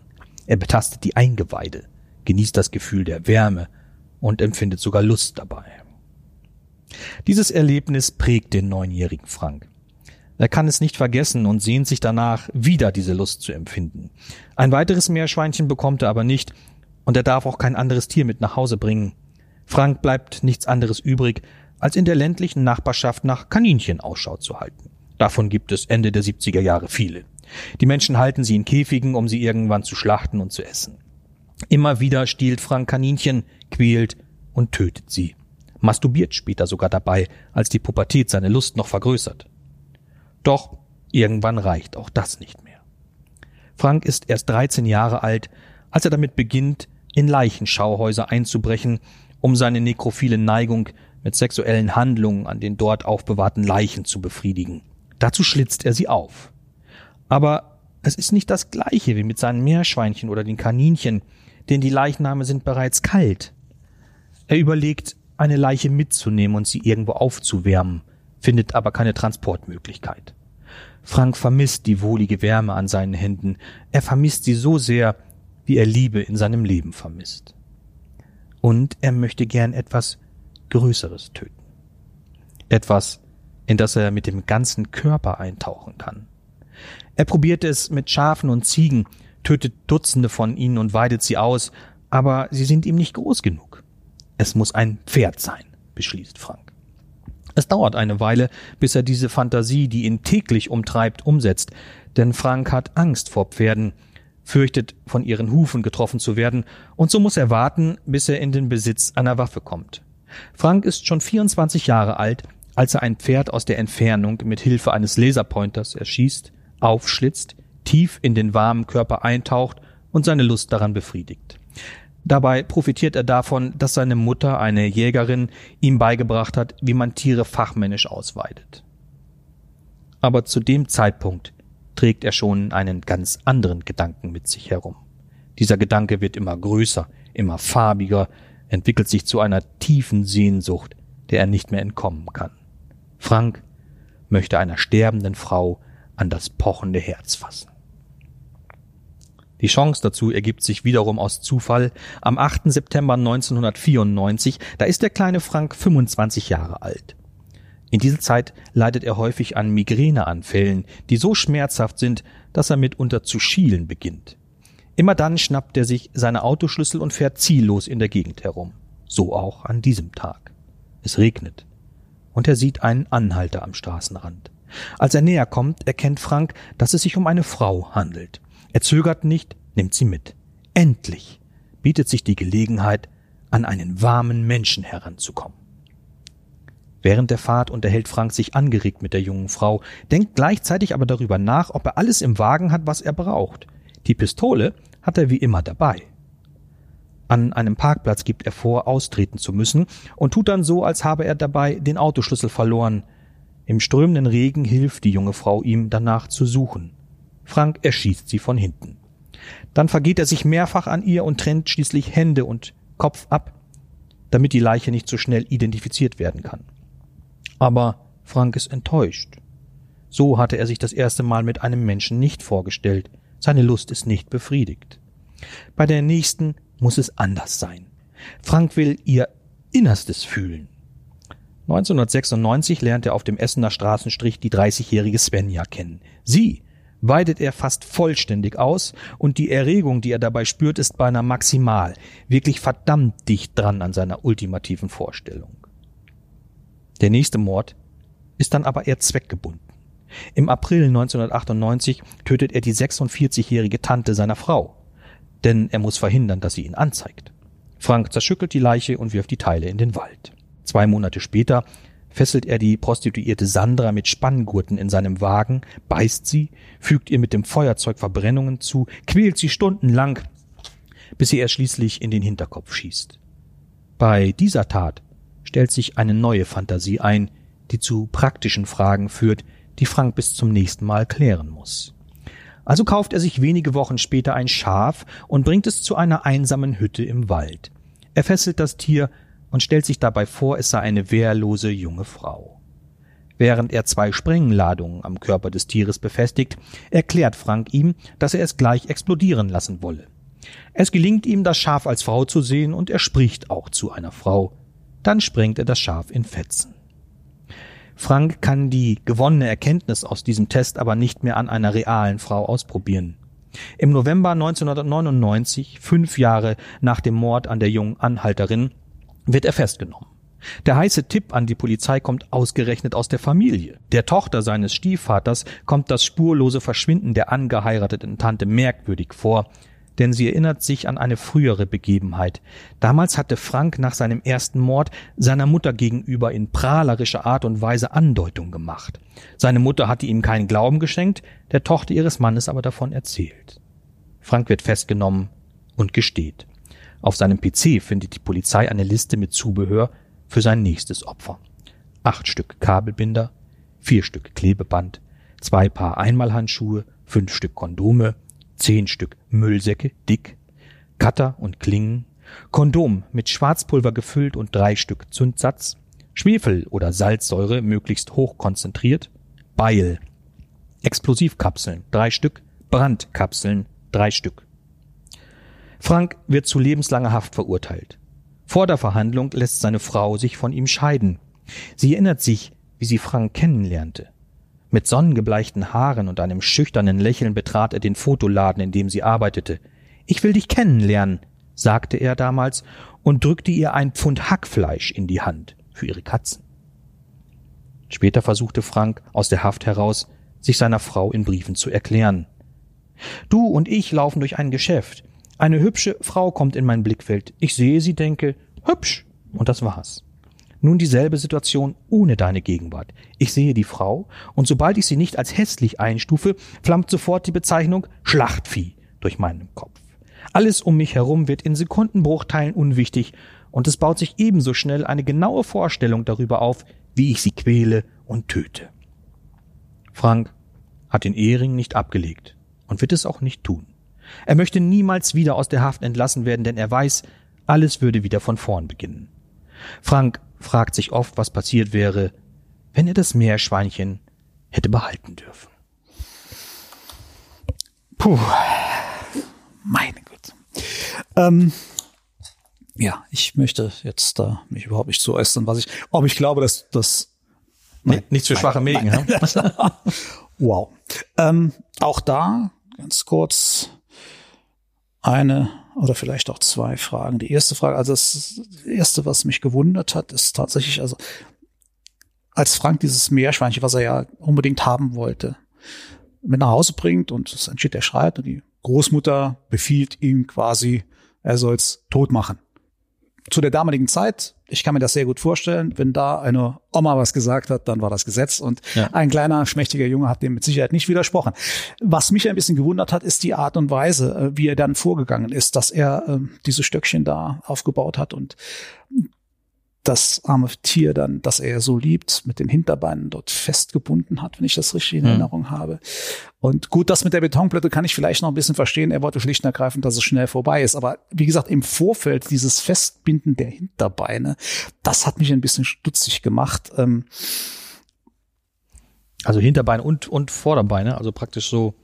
Er betastet die Eingeweide, genießt das Gefühl der Wärme und empfindet sogar Lust dabei. Dieses Erlebnis prägt den neunjährigen Frank. Er kann es nicht vergessen und sehnt sich danach, wieder diese Lust zu empfinden. Ein weiteres Meerschweinchen bekommt er aber nicht, und er darf auch kein anderes Tier mit nach Hause bringen. Frank bleibt nichts anderes übrig, als in der ländlichen Nachbarschaft nach Kaninchen Ausschau zu halten. Davon gibt es Ende der 70er Jahre viele. Die Menschen halten sie in Käfigen, um sie irgendwann zu schlachten und zu essen. Immer wieder stiehlt Frank Kaninchen, quält und tötet sie. Masturbiert später sogar dabei, als die Pubertät seine Lust noch vergrößert. Doch irgendwann reicht auch das nicht mehr. Frank ist erst 13 Jahre alt, als er damit beginnt, in Leichenschauhäuser einzubrechen, um seine nekrophile Neigung mit sexuellen Handlungen an den dort aufbewahrten Leichen zu befriedigen. Dazu schlitzt er sie auf. Aber es ist nicht das gleiche wie mit seinen Meerschweinchen oder den Kaninchen, denn die Leichname sind bereits kalt. Er überlegt, eine Leiche mitzunehmen und sie irgendwo aufzuwärmen, findet aber keine Transportmöglichkeit. Frank vermisst die wohlige Wärme an seinen Händen. Er vermisst sie so sehr, wie er Liebe in seinem Leben vermisst. Und er möchte gern etwas Größeres töten. Etwas, in das er mit dem ganzen Körper eintauchen kann. Er probiert es mit Schafen und Ziegen, tötet Dutzende von ihnen und weidet sie aus, aber sie sind ihm nicht groß genug. Es muss ein Pferd sein, beschließt Frank. Es dauert eine Weile, bis er diese Fantasie, die ihn täglich umtreibt, umsetzt, denn Frank hat Angst vor Pferden, fürchtet, von ihren Hufen getroffen zu werden, und so muss er warten, bis er in den Besitz einer Waffe kommt. Frank ist schon 24 Jahre alt, als er ein Pferd aus der Entfernung mit Hilfe eines Laserpointers erschießt, aufschlitzt, tief in den warmen Körper eintaucht und seine Lust daran befriedigt. Dabei profitiert er davon, dass seine Mutter, eine Jägerin, ihm beigebracht hat, wie man Tiere fachmännisch ausweidet. Aber zu dem Zeitpunkt trägt er schon einen ganz anderen Gedanken mit sich herum. Dieser Gedanke wird immer größer, immer farbiger, entwickelt sich zu einer tiefen Sehnsucht, der er nicht mehr entkommen kann. Frank möchte einer sterbenden Frau an das pochende Herz fassen. Die Chance dazu ergibt sich wiederum aus Zufall. Am 8. September 1994, da ist der kleine Frank 25 Jahre alt. In dieser Zeit leidet er häufig an Migräneanfällen, die so schmerzhaft sind, dass er mitunter zu schielen beginnt. Immer dann schnappt er sich seine Autoschlüssel und fährt ziellos in der Gegend herum. So auch an diesem Tag. Es regnet. Und er sieht einen Anhalter am Straßenrand. Als er näher kommt, erkennt Frank, dass es sich um eine Frau handelt. Er zögert nicht, nimmt sie mit. Endlich bietet sich die Gelegenheit, an einen warmen Menschen heranzukommen. Während der Fahrt unterhält Frank sich angeregt mit der jungen Frau, denkt gleichzeitig aber darüber nach, ob er alles im Wagen hat, was er braucht. Die Pistole hat er wie immer dabei. An einem Parkplatz gibt er vor, austreten zu müssen und tut dann so, als habe er dabei den Autoschlüssel verloren. Im strömenden Regen hilft die junge Frau ihm danach zu suchen. Frank erschießt sie von hinten. Dann vergeht er sich mehrfach an ihr und trennt schließlich Hände und Kopf ab, damit die Leiche nicht so schnell identifiziert werden kann. Aber Frank ist enttäuscht. So hatte er sich das erste Mal mit einem Menschen nicht vorgestellt. Seine Lust ist nicht befriedigt. Bei der nächsten muss es anders sein. Frank will ihr Innerstes fühlen. 1996 lernt er auf dem Essener Straßenstrich die 30-jährige Svenja kennen. Sie weidet er fast vollständig aus und die Erregung, die er dabei spürt, ist beinahe maximal, wirklich verdammt dicht dran an seiner ultimativen Vorstellung. Der nächste Mord ist dann aber eher zweckgebunden. Im April 1998 tötet er die 46-jährige Tante seiner Frau, denn er muss verhindern, dass sie ihn anzeigt. Frank zerschüttelt die Leiche und wirft die Teile in den Wald. Zwei Monate später fesselt er die Prostituierte Sandra mit Spanngurten in seinem Wagen, beißt sie, fügt ihr mit dem Feuerzeug Verbrennungen zu, quält sie stundenlang, bis sie er schließlich in den Hinterkopf schießt. Bei dieser Tat stellt sich eine neue Fantasie ein, die zu praktischen Fragen führt, die Frank bis zum nächsten Mal klären muss. Also kauft er sich wenige Wochen später ein Schaf und bringt es zu einer einsamen Hütte im Wald. Er fesselt das Tier und stellt sich dabei vor, es sei eine wehrlose junge Frau. Während er zwei Sprengladungen am Körper des Tieres befestigt, erklärt Frank ihm, dass er es gleich explodieren lassen wolle. Es gelingt ihm, das Schaf als Frau zu sehen, und er spricht auch zu einer Frau. Dann sprengt er das Schaf in Fetzen. Frank kann die gewonnene Erkenntnis aus diesem Test aber nicht mehr an einer realen Frau ausprobieren. Im November 1999, fünf Jahre nach dem Mord an der jungen Anhalterin, wird er festgenommen. Der heiße Tipp an die Polizei kommt ausgerechnet aus der Familie. Der Tochter seines Stiefvaters kommt das spurlose Verschwinden der angeheirateten Tante merkwürdig vor, denn sie erinnert sich an eine frühere Begebenheit. Damals hatte Frank nach seinem ersten Mord seiner Mutter gegenüber in prahlerischer Art und Weise Andeutung gemacht. Seine Mutter hatte ihm keinen Glauben geschenkt, der Tochter ihres Mannes aber davon erzählt. Frank wird festgenommen und gesteht. Auf seinem PC findet die Polizei eine Liste mit Zubehör für sein nächstes Opfer. Acht Stück Kabelbinder, vier Stück Klebeband, zwei Paar Einmalhandschuhe, fünf Stück Kondome, zehn Stück Müllsäcke, dick, Cutter und Klingen, Kondom mit Schwarzpulver gefüllt und drei Stück Zündsatz, Schwefel oder Salzsäure möglichst hoch konzentriert, Beil, Explosivkapseln, drei Stück, Brandkapseln, drei Stück. Frank wird zu lebenslanger Haft verurteilt. Vor der Verhandlung lässt seine Frau sich von ihm scheiden. Sie erinnert sich, wie sie Frank kennenlernte. Mit sonnengebleichten Haaren und einem schüchternen Lächeln betrat er den Fotoladen, in dem sie arbeitete. Ich will dich kennenlernen, sagte er damals und drückte ihr ein Pfund Hackfleisch in die Hand für ihre Katzen. Später versuchte Frank aus der Haft heraus, sich seiner Frau in Briefen zu erklären. Du und ich laufen durch ein Geschäft. Eine hübsche Frau kommt in mein Blickfeld. Ich sehe sie, denke, hübsch. Und das war's. Nun dieselbe Situation ohne deine Gegenwart. Ich sehe die Frau, und sobald ich sie nicht als hässlich einstufe, flammt sofort die Bezeichnung Schlachtvieh durch meinen Kopf. Alles um mich herum wird in Sekundenbruchteilen unwichtig, und es baut sich ebenso schnell eine genaue Vorstellung darüber auf, wie ich sie quäle und töte. Frank hat den Ehering nicht abgelegt und wird es auch nicht tun. Er möchte niemals wieder aus der Haft entlassen werden, denn er weiß, alles würde wieder von vorn beginnen. Frank fragt sich oft, was passiert wäre, wenn er das Meerschweinchen hätte behalten dürfen. Puh, meine Güte. Ähm, ja, ich möchte jetzt da mich überhaupt nicht zu äußern, was ich, ob ich glaube, dass das Nee, nichts für schwache Mägen. wow. Ähm, auch da ganz kurz eine oder vielleicht auch zwei Fragen. Die erste Frage, also das erste, was mich gewundert hat, ist tatsächlich, also als Frank dieses Meerschweinchen, was er ja unbedingt haben wollte, mit nach Hause bringt und es entsteht der Schreit und die Großmutter befiehlt ihm quasi, er soll es tot machen zu der damaligen Zeit, ich kann mir das sehr gut vorstellen, wenn da eine Oma was gesagt hat, dann war das Gesetz und ja. ein kleiner, schmächtiger Junge hat dem mit Sicherheit nicht widersprochen. Was mich ein bisschen gewundert hat, ist die Art und Weise, äh, wie er dann vorgegangen ist, dass er äh, diese Stöckchen da aufgebaut hat und das arme Tier dann, das er so liebt, mit den Hinterbeinen dort festgebunden hat, wenn ich das richtig in mhm. Erinnerung habe. Und gut, das mit der Betonplatte kann ich vielleicht noch ein bisschen verstehen. Er wollte schlicht und ergreifend, dass es schnell vorbei ist. Aber wie gesagt, im Vorfeld dieses Festbinden der Hinterbeine, das hat mich ein bisschen stutzig gemacht. Ähm also Hinterbeine und, und Vorderbeine, also praktisch so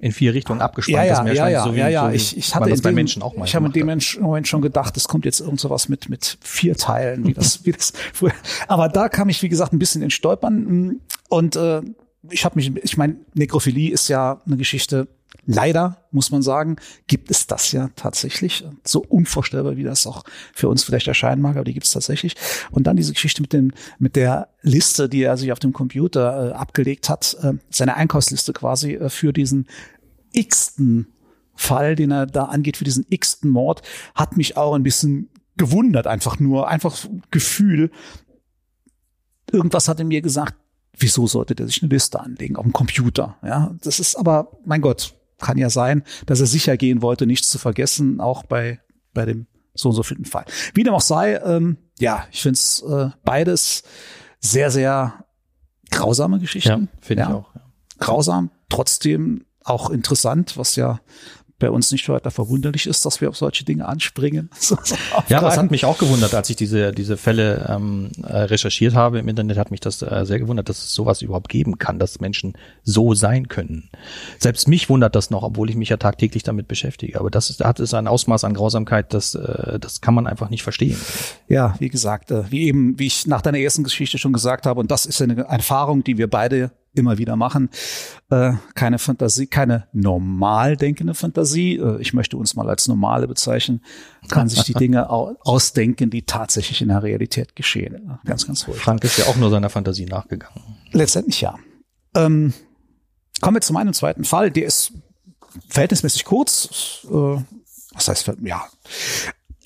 in vier Richtungen abgespannt. Ja, ja, ja, ja, so wie, ja, ja. So ich, ich hatte das bei Menschen auch mal. Ich habe in dem Moment schon gedacht, es kommt jetzt irgend sowas mit mit vier Teilen, wie das, wie das früher. Aber da kam ich wie gesagt ein bisschen in Stolpern und äh, ich habe mich, ich meine, Nekrophilie ist ja eine Geschichte, leider muss man sagen, gibt es das ja tatsächlich. So unvorstellbar, wie das auch für uns vielleicht erscheinen mag, aber die gibt es tatsächlich. Und dann diese Geschichte mit dem, mit der Liste, die er sich auf dem Computer äh, abgelegt hat, äh, seine Einkaufsliste quasi äh, für diesen x-ten Fall, den er da angeht, für diesen x-ten Mord, hat mich auch ein bisschen gewundert, einfach nur, einfach Gefühl. Irgendwas hat er mir gesagt, wieso sollte der sich eine Liste anlegen auf dem Computer? Ja, das ist aber, mein Gott, kann ja sein, dass er sicher gehen wollte, nichts zu vergessen, auch bei, bei dem so und so vierten Fall. Wie dem auch sei, ähm, ja, ich finde es äh, beides sehr, sehr grausame Geschichten. Ja, finde ja. ich auch. Ja. Grausam, trotzdem auch interessant, was ja bei uns nicht weiter verwunderlich ist, dass wir auf solche Dinge anspringen. ja, das hat mich auch gewundert, als ich diese, diese Fälle ähm, äh, recherchiert habe im Internet, hat mich das äh, sehr gewundert, dass es sowas überhaupt geben kann, dass Menschen so sein können. Selbst mich wundert das noch, obwohl ich mich ja tagtäglich damit beschäftige. Aber das ist, hat es ein Ausmaß an Grausamkeit, das, äh, das kann man einfach nicht verstehen. Ja, wie gesagt, äh, wie eben, wie ich nach deiner ersten Geschichte schon gesagt habe, und das ist eine Erfahrung, die wir beide immer wieder machen. Äh, keine Fantasie, keine normal denkende Fantasie. Äh, ich möchte uns mal als normale bezeichnen. Kann sich die Dinge ausdenken, die tatsächlich in der Realität geschehen. Ganz, ganz ruhig. Frank ist ja auch nur seiner Fantasie nachgegangen. Letztendlich ja. Ähm, kommen wir zu meinem zweiten Fall. Der ist verhältnismäßig kurz. Äh, was heißt, ja,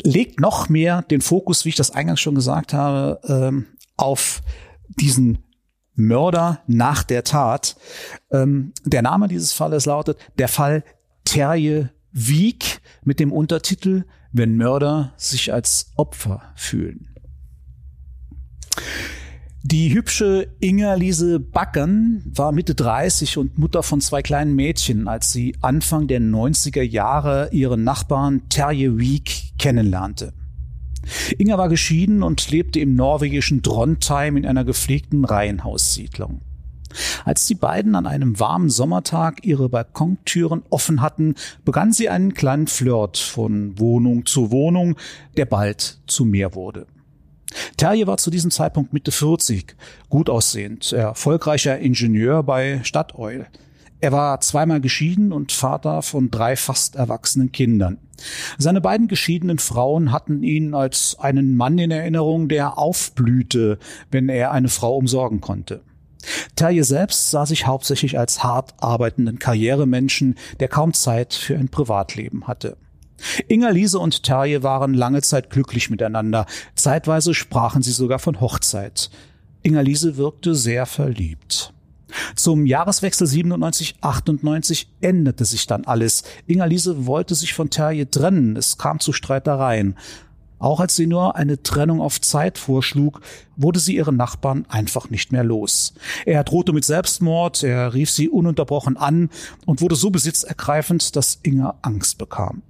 legt noch mehr den Fokus, wie ich das eingangs schon gesagt habe, ähm, auf diesen Mörder nach der Tat. Ähm, der Name dieses Falles lautet der Fall Terje Wieck mit dem Untertitel Wenn Mörder sich als Opfer fühlen. Die hübsche Inger-Liese Backern war Mitte 30 und Mutter von zwei kleinen Mädchen, als sie Anfang der 90er Jahre ihren Nachbarn Terje Wieck kennenlernte. Inga war geschieden und lebte im norwegischen Trondheim in einer gepflegten Reihenhaussiedlung. Als die beiden an einem warmen Sommertag ihre Balkontüren offen hatten, begann sie einen kleinen Flirt von Wohnung zu Wohnung, der bald zu mehr wurde. Terje war zu diesem Zeitpunkt Mitte 40, gut aussehend, erfolgreicher Ingenieur bei Statoil. Er war zweimal geschieden und Vater von drei fast erwachsenen Kindern. Seine beiden geschiedenen Frauen hatten ihn als einen Mann in Erinnerung, der aufblühte, wenn er eine Frau umsorgen konnte. Terje selbst sah sich hauptsächlich als hart arbeitenden Karrieremenschen, der kaum Zeit für ein Privatleben hatte. Inga Liese und Terje waren lange Zeit glücklich miteinander. Zeitweise sprachen sie sogar von Hochzeit. Inga Liese wirkte sehr verliebt. Zum Jahreswechsel 97-98 änderte sich dann alles. Inga-Liese wollte sich von Terje trennen. Es kam zu Streitereien. Auch als sie nur eine Trennung auf Zeit vorschlug, wurde sie ihren Nachbarn einfach nicht mehr los. Er drohte mit Selbstmord, er rief sie ununterbrochen an und wurde so besitzergreifend, dass Inga Angst bekam.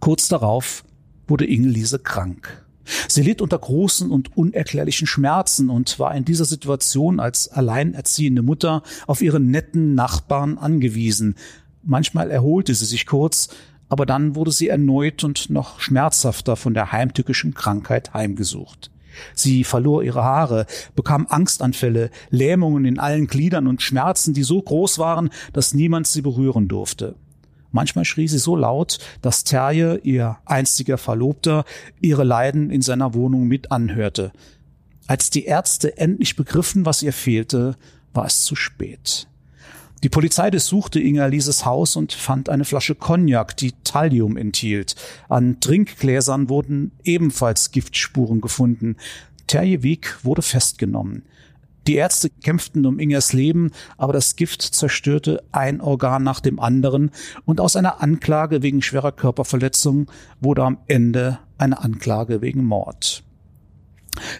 Kurz darauf wurde Inge-Liese krank. Sie litt unter großen und unerklärlichen Schmerzen und war in dieser Situation als alleinerziehende Mutter auf ihren netten Nachbarn angewiesen. Manchmal erholte sie sich kurz, aber dann wurde sie erneut und noch schmerzhafter von der heimtückischen Krankheit heimgesucht. Sie verlor ihre Haare, bekam Angstanfälle, Lähmungen in allen Gliedern und Schmerzen, die so groß waren, dass niemand sie berühren durfte. Manchmal schrie sie so laut, dass Terje, ihr einstiger Verlobter, ihre Leiden in seiner Wohnung mit anhörte. Als die Ärzte endlich begriffen, was ihr fehlte, war es zu spät. Die Polizei durchsuchte Inga Lieses Haus und fand eine Flasche Cognac, die Thallium enthielt. An Trinkgläsern wurden ebenfalls Giftspuren gefunden. Terje Wieg wurde festgenommen. Die Ärzte kämpften um Ingers Leben, aber das Gift zerstörte ein Organ nach dem anderen und aus einer Anklage wegen schwerer Körperverletzung wurde am Ende eine Anklage wegen Mord.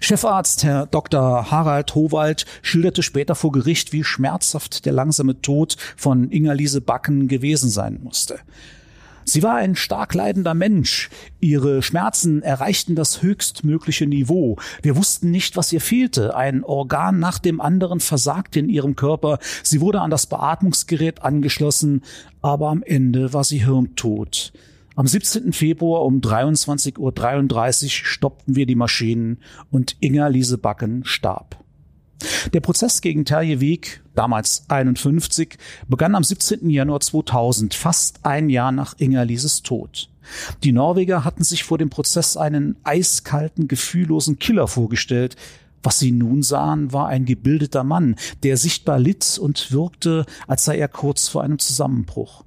Chefarzt Herr Dr. Harald Howald schilderte später vor Gericht, wie schmerzhaft der langsame Tod von Inga-Liese Backen gewesen sein musste. Sie war ein stark leidender Mensch. Ihre Schmerzen erreichten das höchstmögliche Niveau. Wir wussten nicht, was ihr fehlte. Ein Organ nach dem anderen versagte in ihrem Körper. Sie wurde an das Beatmungsgerät angeschlossen, aber am Ende war sie hirntot. Am 17. Februar um 23.33 Uhr stoppten wir die Maschinen und Inga Liesebacken starb. Der Prozess gegen Terje Weg, damals 51, begann am 17. Januar 2000, fast ein Jahr nach Ingerlieses Tod. Die Norweger hatten sich vor dem Prozess einen eiskalten, gefühllosen Killer vorgestellt. Was sie nun sahen, war ein gebildeter Mann, der sichtbar litt und wirkte, als sei er kurz vor einem Zusammenbruch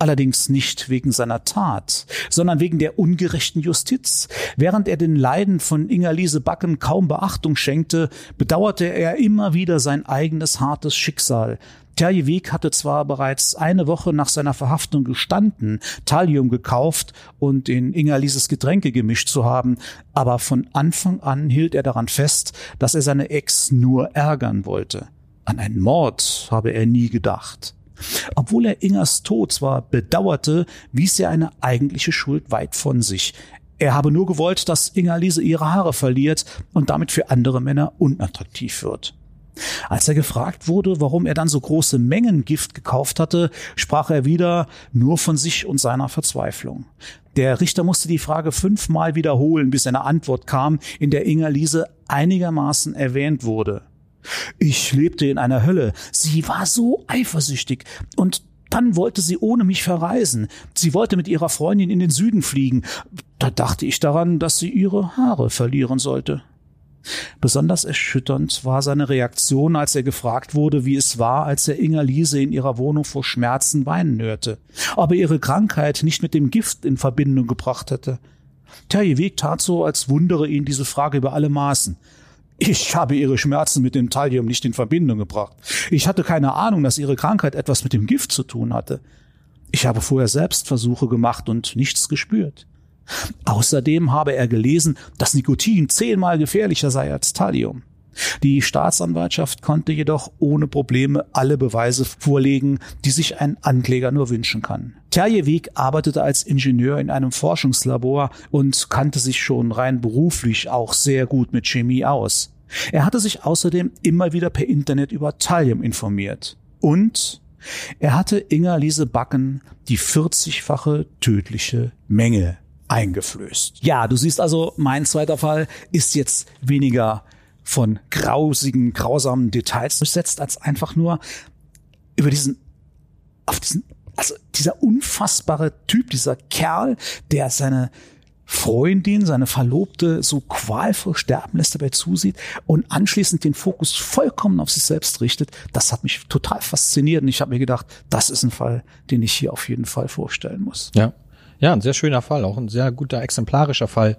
allerdings nicht wegen seiner Tat, sondern wegen der ungerechten Justiz. Während er den Leiden von Ingerlise Backen kaum Beachtung schenkte, bedauerte er immer wieder sein eigenes hartes Schicksal. Terje Weg hatte zwar bereits eine Woche nach seiner Verhaftung gestanden, Thallium gekauft und in Ingerlises Getränke gemischt zu haben, aber von Anfang an hielt er daran fest, dass er seine Ex nur ärgern wollte. An einen Mord habe er nie gedacht. Obwohl er Ingers Tod zwar bedauerte, wies er eine eigentliche Schuld weit von sich. Er habe nur gewollt, dass Inga-Lise ihre Haare verliert und damit für andere Männer unattraktiv wird. Als er gefragt wurde, warum er dann so große Mengen Gift gekauft hatte, sprach er wieder nur von sich und seiner Verzweiflung. Der Richter musste die Frage fünfmal wiederholen, bis eine Antwort kam, in der Inga-Lise einigermaßen erwähnt wurde. Ich lebte in einer Hölle. Sie war so eifersüchtig. Und dann wollte sie ohne mich verreisen. Sie wollte mit ihrer Freundin in den Süden fliegen. Da dachte ich daran, dass sie ihre Haare verlieren sollte. Besonders erschütternd war seine Reaktion, als er gefragt wurde, wie es war, als er Inger Liese in ihrer Wohnung vor Schmerzen weinen hörte, ob er ihre Krankheit nicht mit dem Gift in Verbindung gebracht hätte. Terje Weg tat so, als wundere ihn diese Frage über alle Maßen. Ich habe ihre Schmerzen mit dem Thallium nicht in Verbindung gebracht. Ich hatte keine Ahnung, dass ihre Krankheit etwas mit dem Gift zu tun hatte. Ich habe vorher Selbstversuche gemacht und nichts gespürt. Außerdem habe er gelesen, dass Nikotin zehnmal gefährlicher sei als Thallium. Die Staatsanwaltschaft konnte jedoch ohne Probleme alle Beweise vorlegen, die sich ein Ankläger nur wünschen kann. Terjeweg arbeitete als Ingenieur in einem Forschungslabor und kannte sich schon rein beruflich auch sehr gut mit Chemie aus. Er hatte sich außerdem immer wieder per Internet über Thallium informiert. Und er hatte Inga Lise Backen die 40-fache tödliche Menge eingeflößt. Ja, du siehst also, mein zweiter Fall ist jetzt weniger von grausigen, grausamen Details besetzt, als einfach nur über diesen, auf diesen, also dieser unfassbare Typ, dieser Kerl, der seine Freundin, seine Verlobte so qualvoll sterben lässt, dabei zusieht und anschließend den Fokus vollkommen auf sich selbst richtet, das hat mich total fasziniert und ich habe mir gedacht, das ist ein Fall, den ich hier auf jeden Fall vorstellen muss. Ja. Ja, ein sehr schöner Fall, auch ein sehr guter exemplarischer Fall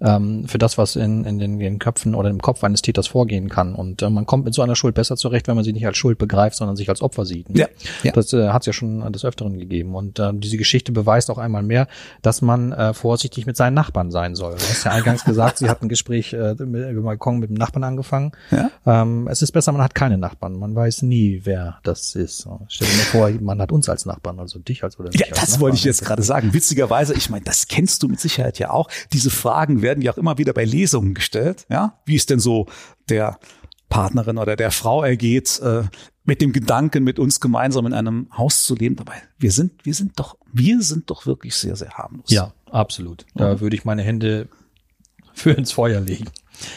ähm, für das, was in, in, den, in den Köpfen oder im Kopf eines Täters vorgehen kann. Und äh, man kommt mit so einer Schuld besser zurecht, wenn man sie nicht als Schuld begreift, sondern sich als Opfer sieht. Ne? Ja, ja. Das äh, hat es ja schon des Öfteren gegeben. Und äh, diese Geschichte beweist auch einmal mehr, dass man äh, vorsichtig mit seinen Nachbarn sein soll. Du hast ja eingangs gesagt, sie hat ein Gespräch äh, über Balkon mit dem Nachbarn angefangen. Ja? Ähm, es ist besser, man hat keine Nachbarn. Man weiß nie, wer das ist. Stell dir mal vor, man hat uns als Nachbarn, also dich als oder mich Ja, das Nachbarn. wollte ich jetzt gerade sagen. Witzigerweise, ich meine, das kennst du mit Sicherheit ja auch. Diese Fragen werden ja auch immer wieder bei Lesungen gestellt, ja, wie es denn so der Partnerin oder der Frau ergeht, äh, mit dem Gedanken, mit uns gemeinsam in einem Haus zu leben. Dabei, wir sind, wir sind doch, wir sind doch wirklich sehr, sehr harmlos. Ja, absolut. Da würde ich meine Hände für ins Feuer legen.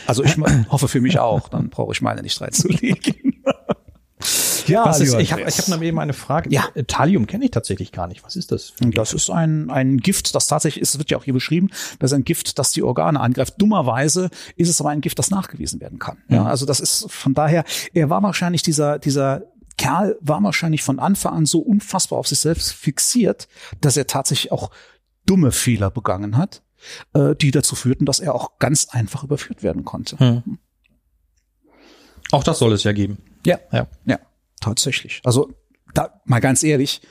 Also ich hoffe für mich auch, dann brauche ich meine nicht reinzulegen. Ja, Was ist, ich habe ich hab noch eben eine Frage. Ja. Thallium kenne ich tatsächlich gar nicht. Was ist das? Das ist ein, ein Gift, das tatsächlich ist, es wird ja auch hier beschrieben, das ist ein Gift, das die Organe angreift. Dummerweise ist es aber ein Gift, das nachgewiesen werden kann. Ja, also das ist von daher, er war wahrscheinlich dieser, dieser Kerl war wahrscheinlich von Anfang an so unfassbar auf sich selbst fixiert, dass er tatsächlich auch dumme Fehler begangen hat, äh, die dazu führten, dass er auch ganz einfach überführt werden konnte. Hm. Auch das soll es ja geben. Ja, ja, ja, tatsächlich. Also da mal ganz ehrlich,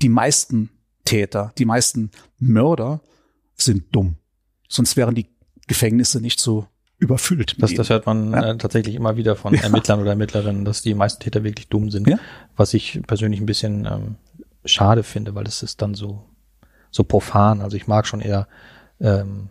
die meisten Täter, die meisten Mörder sind dumm. Sonst wären die Gefängnisse nicht so überfüllt. Das, das hört man ja. äh, tatsächlich immer wieder von ja. Ermittlern oder Ermittlerinnen, dass die meisten Täter wirklich dumm sind. Ja. Was ich persönlich ein bisschen ähm, schade finde, weil es ist dann so so profan. Also ich mag schon eher ähm,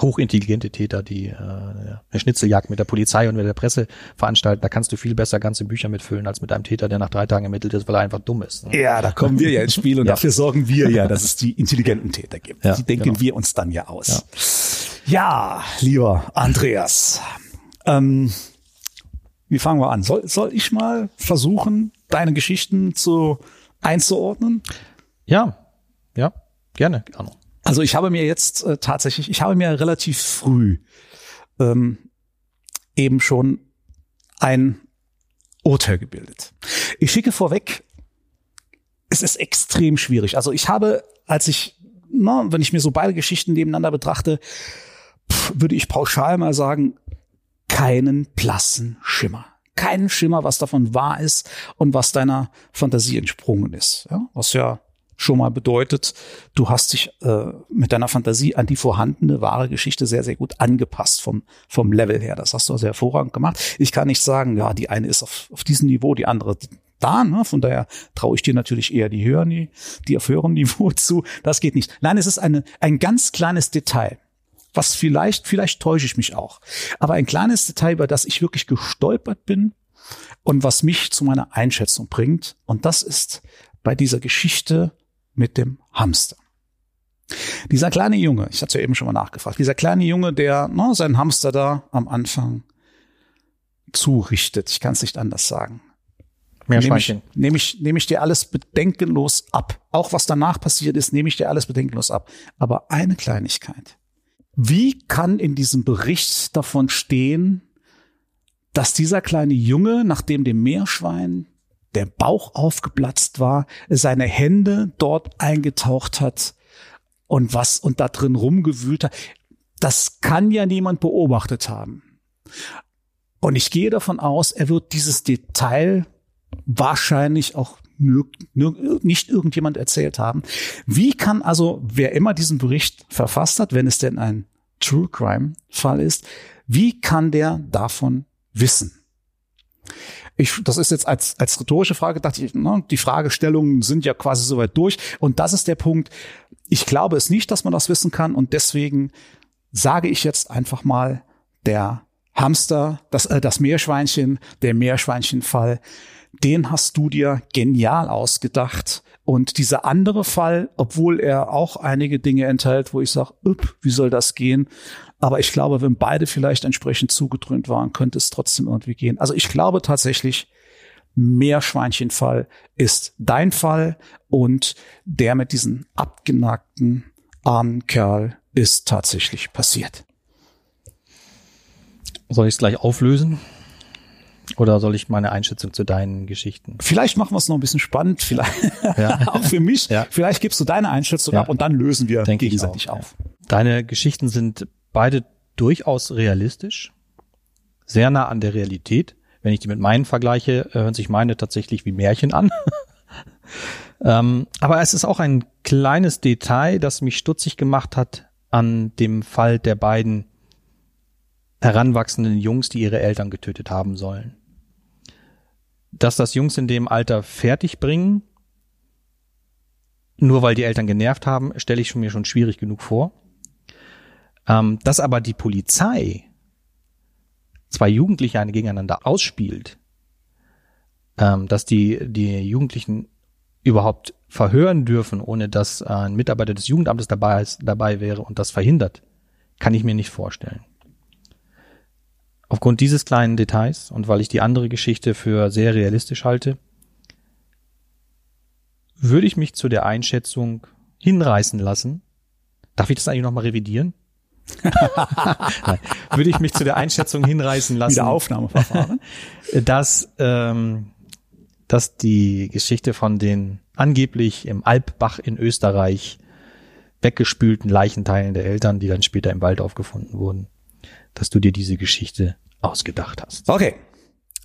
hochintelligente Täter, die äh, eine Schnitzeljagd mit der Polizei und mit der Presse veranstalten. Da kannst du viel besser ganze Bücher mitfüllen als mit einem Täter, der nach drei Tagen ermittelt ist, weil er einfach dumm ist. Ne? Ja, da kommen wir ja ins Spiel und ja. dafür sorgen wir ja, dass es die intelligenten Täter gibt. Ja, die denken genau. wir uns dann ja aus. Ja, ja lieber Andreas. Ähm, Wie fangen wir an? Soll, soll ich mal versuchen, deine Geschichten zu einzuordnen? Ja, ja, gerne, Arno. Also ich habe mir jetzt äh, tatsächlich, ich habe mir relativ früh ähm, eben schon ein Urteil gebildet. Ich schicke vorweg, es ist extrem schwierig. Also ich habe, als ich, na, wenn ich mir so beide Geschichten nebeneinander betrachte, pff, würde ich pauschal mal sagen, keinen blassen Schimmer. Keinen Schimmer, was davon wahr ist und was deiner Fantasie entsprungen ist. Ja, was ja schon mal bedeutet, du hast dich äh, mit deiner Fantasie an die vorhandene wahre Geschichte sehr, sehr gut angepasst vom, vom Level her. Das hast du sehr hervorragend gemacht. Ich kann nicht sagen, ja, die eine ist auf, auf diesem Niveau, die andere da, ne? Von daher traue ich dir natürlich eher die höheren, die, die auf höherem Niveau zu. Das geht nicht. Nein, es ist eine, ein ganz kleines Detail. Was vielleicht, vielleicht täusche ich mich auch. Aber ein kleines Detail, über das ich wirklich gestolpert bin und was mich zu meiner Einschätzung bringt. Und das ist bei dieser Geschichte mit dem Hamster. Dieser kleine Junge, ich hatte ja eben schon mal nachgefragt, dieser kleine Junge, der no, seinen Hamster da am Anfang zurichtet, ich kann es nicht anders sagen. Nehme ich, nehme, ich, nehme ich dir alles bedenkenlos ab. Auch was danach passiert ist, nehme ich dir alles bedenkenlos ab. Aber eine Kleinigkeit. Wie kann in diesem Bericht davon stehen, dass dieser kleine Junge, nachdem dem Meerschwein der Bauch aufgeplatzt war, seine Hände dort eingetaucht hat und was und da drin rumgewühlt hat. Das kann ja niemand beobachtet haben. Und ich gehe davon aus, er wird dieses Detail wahrscheinlich auch nicht irgendjemand erzählt haben. Wie kann also, wer immer diesen Bericht verfasst hat, wenn es denn ein True Crime Fall ist, wie kann der davon wissen? Ich, das ist jetzt als, als rhetorische Frage, dachte ich, ne, die Fragestellungen sind ja quasi soweit durch. Und das ist der Punkt. Ich glaube es nicht, dass man das wissen kann. Und deswegen sage ich jetzt einfach mal, der Hamster, das, äh, das Meerschweinchen, der Meerschweinchenfall, den hast du dir genial ausgedacht. Und dieser andere Fall, obwohl er auch einige Dinge enthält, wo ich sage, wie soll das gehen? Aber ich glaube, wenn beide vielleicht entsprechend zugedröhnt waren, könnte es trotzdem irgendwie gehen. Also ich glaube tatsächlich, Meerschweinchenfall ist dein Fall und der mit diesem abgenagten armen Kerl ist tatsächlich passiert. Soll ich es gleich auflösen? Oder soll ich meine Einschätzung zu deinen Geschichten? Vielleicht machen wir es noch ein bisschen spannend, vielleicht ja. auch für mich. Ja. Vielleicht gibst du deine Einschätzung ja. ab und dann lösen wir Denke gegenseitig auf. Deine Geschichten sind beide durchaus realistisch, sehr nah an der Realität. Wenn ich die mit meinen vergleiche, hören sich meine tatsächlich wie Märchen an. ähm, aber es ist auch ein kleines Detail, das mich stutzig gemacht hat an dem Fall der beiden heranwachsenden Jungs, die ihre Eltern getötet haben sollen. Dass das Jungs in dem Alter fertig bringen, nur weil die Eltern genervt haben, stelle ich mir schon schwierig genug vor. Ähm, dass aber die Polizei zwei Jugendliche eine gegeneinander ausspielt, ähm, dass die, die Jugendlichen überhaupt verhören dürfen, ohne dass ein Mitarbeiter des Jugendamtes dabei, ist, dabei wäre und das verhindert, kann ich mir nicht vorstellen. Aufgrund dieses kleinen Details und weil ich die andere Geschichte für sehr realistisch halte, würde ich mich zu der Einschätzung hinreißen lassen. Darf ich das eigentlich nochmal revidieren? Würde ich mich zu der Einschätzung hinreißen lassen. Wieder Aufnahmeverfahren. Dass, ähm, dass die Geschichte von den angeblich im Alpbach in Österreich weggespülten Leichenteilen der Eltern, die dann später im Wald aufgefunden wurden, dass du dir diese Geschichte ausgedacht hast. Okay,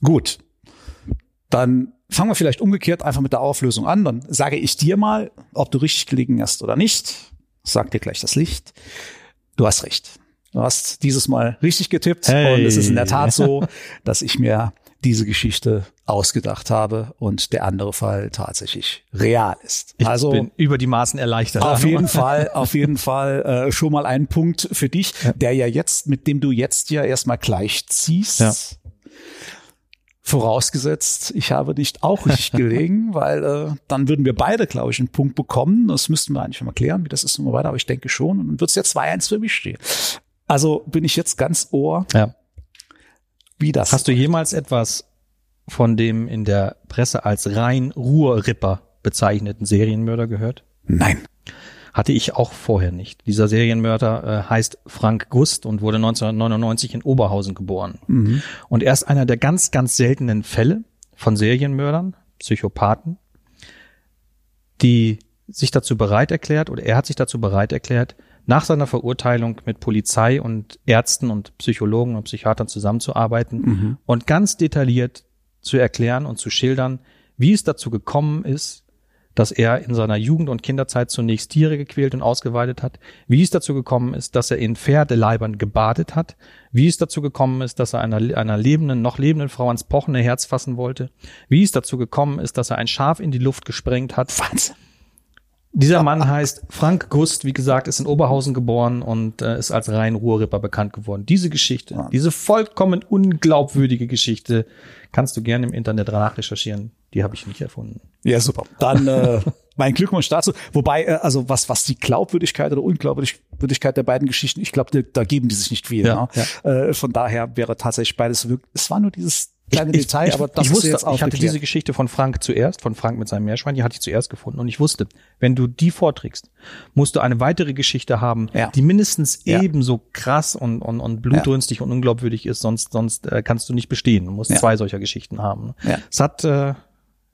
gut. Dann fangen wir vielleicht umgekehrt einfach mit der Auflösung an. Dann sage ich dir mal, ob du richtig gelegen hast oder nicht. Sag dir gleich das Licht. Du hast recht. Du hast dieses Mal richtig getippt hey. und es ist in der Tat so, dass ich mir diese Geschichte ausgedacht habe und der andere Fall tatsächlich real ist. Ich also bin über die Maßen erleichtert. Auf jeden Fall, auf jeden Fall äh, schon mal ein Punkt für dich, ja. der ja jetzt, mit dem du jetzt ja erstmal gleich ziehst. Ja. Vorausgesetzt, ich habe nicht auch richtig gelegen, weil äh, dann würden wir beide, glaube ich, einen Punkt bekommen. Das müssten wir eigentlich mal klären, wie das ist und so weiter, aber ich denke schon. Und dann wird es ja 2-1 für mich stehen. Also bin ich jetzt ganz ohr. Ja. wie das. Hast du jemals etwas von dem in der Presse als rein Ruhrripper bezeichneten Serienmörder gehört? Nein. Hatte ich auch vorher nicht. Dieser Serienmörder äh, heißt Frank Gust und wurde 1999 in Oberhausen geboren. Mhm. Und er ist einer der ganz, ganz seltenen Fälle von Serienmördern, Psychopathen, die sich dazu bereit erklärt oder er hat sich dazu bereit erklärt, nach seiner Verurteilung mit Polizei und Ärzten und Psychologen und Psychiatern zusammenzuarbeiten Mhm. und ganz detailliert zu erklären und zu schildern, wie es dazu gekommen ist, dass er in seiner Jugend- und Kinderzeit zunächst Tiere gequält und ausgeweidet hat, wie es dazu gekommen ist, dass er in Pferdeleibern gebadet hat, wie es dazu gekommen ist, dass er einer, einer lebenden, noch lebenden Frau ans pochende Herz fassen wollte, wie es dazu gekommen ist, dass er ein Schaf in die Luft gesprengt hat. Wahnsinn. Dieser Mann heißt Frank Gust, wie gesagt, ist in Oberhausen geboren und äh, ist als rein Ruhrripper bekannt geworden. Diese Geschichte, diese vollkommen unglaubwürdige Geschichte, kannst du gerne im Internet nachrecherchieren. Die habe ich nicht erfunden. Ja, super. Dann äh, mein Glückwunsch dazu. Wobei, äh, also was, was die Glaubwürdigkeit oder Unglaubwürdigkeit der beiden Geschichten, ich glaube, da geben die sich nicht viel. Ja, ne? Äh, von daher wäre tatsächlich beides wirklich, es war nur dieses kleine Detail, ich, aber das ich wusste, jetzt ich hatte aufgeklärt. diese Geschichte von Frank zuerst, von Frank mit seinem Meerschwein, die hatte ich zuerst gefunden und ich wusste, wenn du die vorträgst, musst du eine weitere Geschichte haben, Ja. die mindestens Ja. ebenso krass und, und, und blutrünstig und unglaubwürdig ist, sonst, sonst äh, kannst du nicht bestehen. Du musst Ja. zwei solcher Geschichten haben. Ja. Es hat, äh,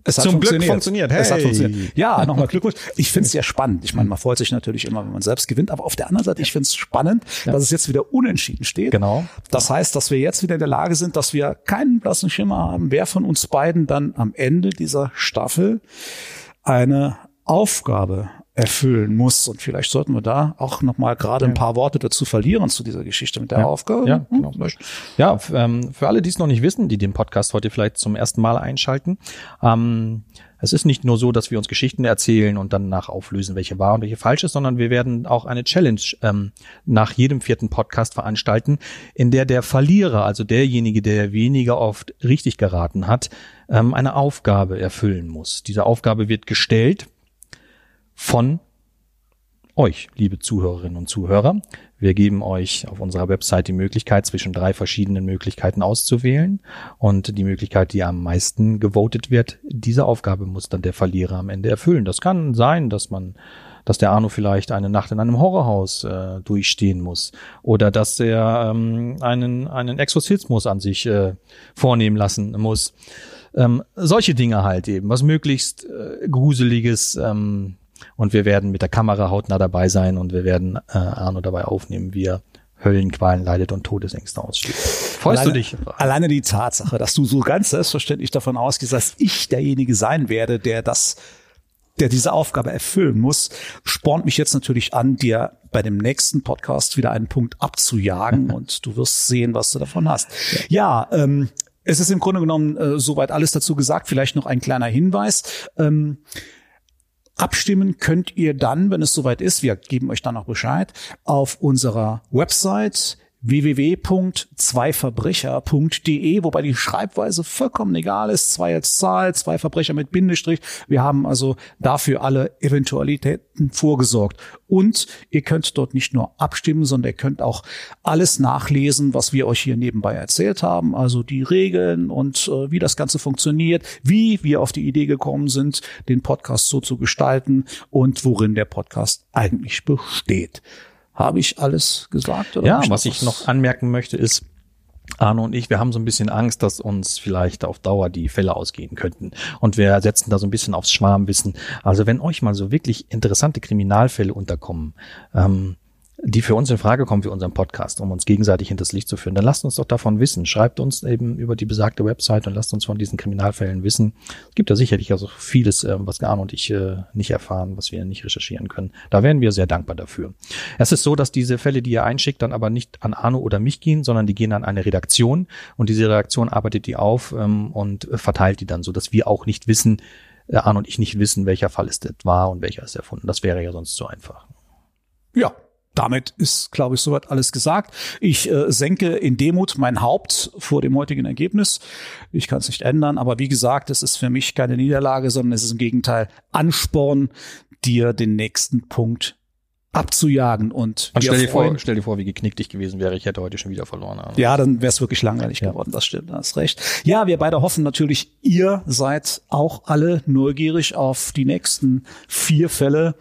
Es hat Zum Glück funktioniert. funktioniert. Es hat Hey. funktioniert. Ja, nochmal Glückwunsch. Ich finde es sehr spannend. Ich meine, man freut sich natürlich immer, wenn man selbst gewinnt. Aber auf der anderen Seite, ich finde es spannend, dass es jetzt wieder unentschieden steht. Genau. Das heißt, dass wir jetzt wieder in der Lage sind, dass wir keinen blassen Schimmer haben, wer von uns beiden dann am Ende dieser Staffel eine Aufgabe erfüllen muss. Und vielleicht sollten wir da auch nochmal gerade ein paar Worte dazu verlieren zu dieser Geschichte mit der Aufgabe. Ja, Hm, genau. Ja, ähm, für alle, die es noch nicht wissen, die den Podcast heute vielleicht zum ersten Mal einschalten. Ähm, es ist nicht nur so, dass wir uns Geschichten erzählen und dann nach auflösen, welche wahr und welche falsch ist, sondern wir werden auch eine Challenge ähm, nach jedem vierten Podcast veranstalten, in der der Verlierer, also derjenige, der weniger oft richtig geraten hat, ähm, eine Aufgabe erfüllen muss. Diese Aufgabe wird gestellt von euch, liebe Zuhörerinnen und Zuhörer. Wir geben euch auf unserer Website die Möglichkeit, zwischen drei verschiedenen Möglichkeiten auszuwählen. Und die Möglichkeit, die am meisten gewotet wird, diese Aufgabe muss dann der Verlierer am Ende erfüllen. Das kann sein, dass man dass der Arno vielleicht eine Nacht in einem Horrorhaus äh, durchstehen muss oder dass er ähm, einen, einen Exorzismus an sich äh, vornehmen lassen muss. Ähm, solche Dinge halt eben, was möglichst äh, gruseliges, ähm, und wir werden mit der Kamera hautnah dabei sein und wir werden äh, Arno dabei aufnehmen, wie er Höllenqualen leidet und Todesängste aussteht. Freust alleine, du dich? Alleine die Tatsache, dass du so ganz selbstverständlich davon ausgehst, dass ich derjenige sein werde, der das der diese Aufgabe erfüllen muss, spornt mich jetzt natürlich an, dir bei dem nächsten Podcast wieder einen Punkt abzujagen und du wirst sehen, was du davon hast. Ja, ähm, es ist im Grunde genommen äh, soweit alles dazu gesagt. Vielleicht noch ein kleiner Hinweis. Ähm, Abstimmen könnt ihr dann, wenn es soweit ist, wir geben euch dann noch Bescheid, auf unserer Website www.zweiverbrecher.de, wobei die Schreibweise vollkommen egal ist. Zwei als Zahl, zwei Verbrecher mit Bindestrich. Wir haben also dafür alle Eventualitäten vorgesorgt. Und ihr könnt dort nicht nur abstimmen, sondern ihr könnt auch alles nachlesen, was wir euch hier nebenbei erzählt haben. Also die Regeln und äh, wie das Ganze funktioniert, wie wir auf die Idee gekommen sind, den Podcast so zu gestalten und worin der Podcast eigentlich besteht. Habe ich alles gesagt? Oder Ja, ich was ich noch anmerken möchte ist, Arno und ich, wir haben so ein bisschen Angst, dass uns vielleicht auf Dauer die Fälle ausgehen könnten. Und wir setzen da so ein bisschen aufs Schwarmwissen. Also wenn euch mal so wirklich interessante Kriminalfälle unterkommen, ähm, die für uns in Frage kommen für unseren Podcast, um uns gegenseitig hinters Licht zu führen, dann lasst uns doch davon wissen. Schreibt uns eben über die besagte Website und lasst uns von diesen Kriminalfällen wissen. Es gibt da sicherlich also vieles, äh, was Arno und ich äh, nicht erfahren, was wir nicht recherchieren können. Da wären wir sehr dankbar dafür. Es ist so, dass diese Fälle, die ihr einschickt, dann aber nicht an Arno oder mich gehen, sondern die gehen an eine Redaktion und diese Redaktion arbeitet die auf ähm, und verteilt die dann, so dass wir auch nicht wissen, äh, Arno und ich nicht wissen, welcher Fall es das war und welcher ist erfunden. Das wäre ja sonst zu einfach. Ja, damit ist, glaube ich, soweit alles gesagt. Ich äh, senke in Demut mein Haupt vor dem heutigen Ergebnis. Ich kann es nicht ändern, aber wie gesagt, es ist für mich keine Niederlage, sondern es ist im Gegenteil Ansporn, dir den nächsten Punkt abzujagen. Und, stell dir, vor, stell dir vor, wie geknickt ich gewesen wäre, ich hätte heute schon wieder verloren. Also. Ja, dann wäre es wirklich langweilig geworden, das stimmt, da hast recht. Ja, wir beide hoffen natürlich, ihr seid auch alle neugierig auf die nächsten vier Fälle,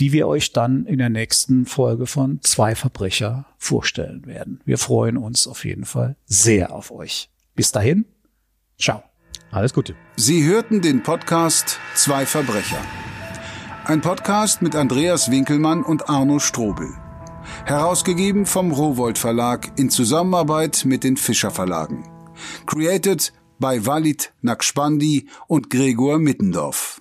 die wir euch dann in der nächsten Folge von Zwei Verbrecher vorstellen werden. Wir freuen uns auf jeden Fall sehr auf euch. Bis dahin, ciao. Alles Gute. Sie hörten den Podcast Zwei Verbrecher. Ein Podcast mit Andreas Winkelmann und Arno Strobel. Herausgegeben vom Rowold Verlag in Zusammenarbeit mit den Fischer Verlagen. Created by Walid Nakspandi und Gregor Mittendorf.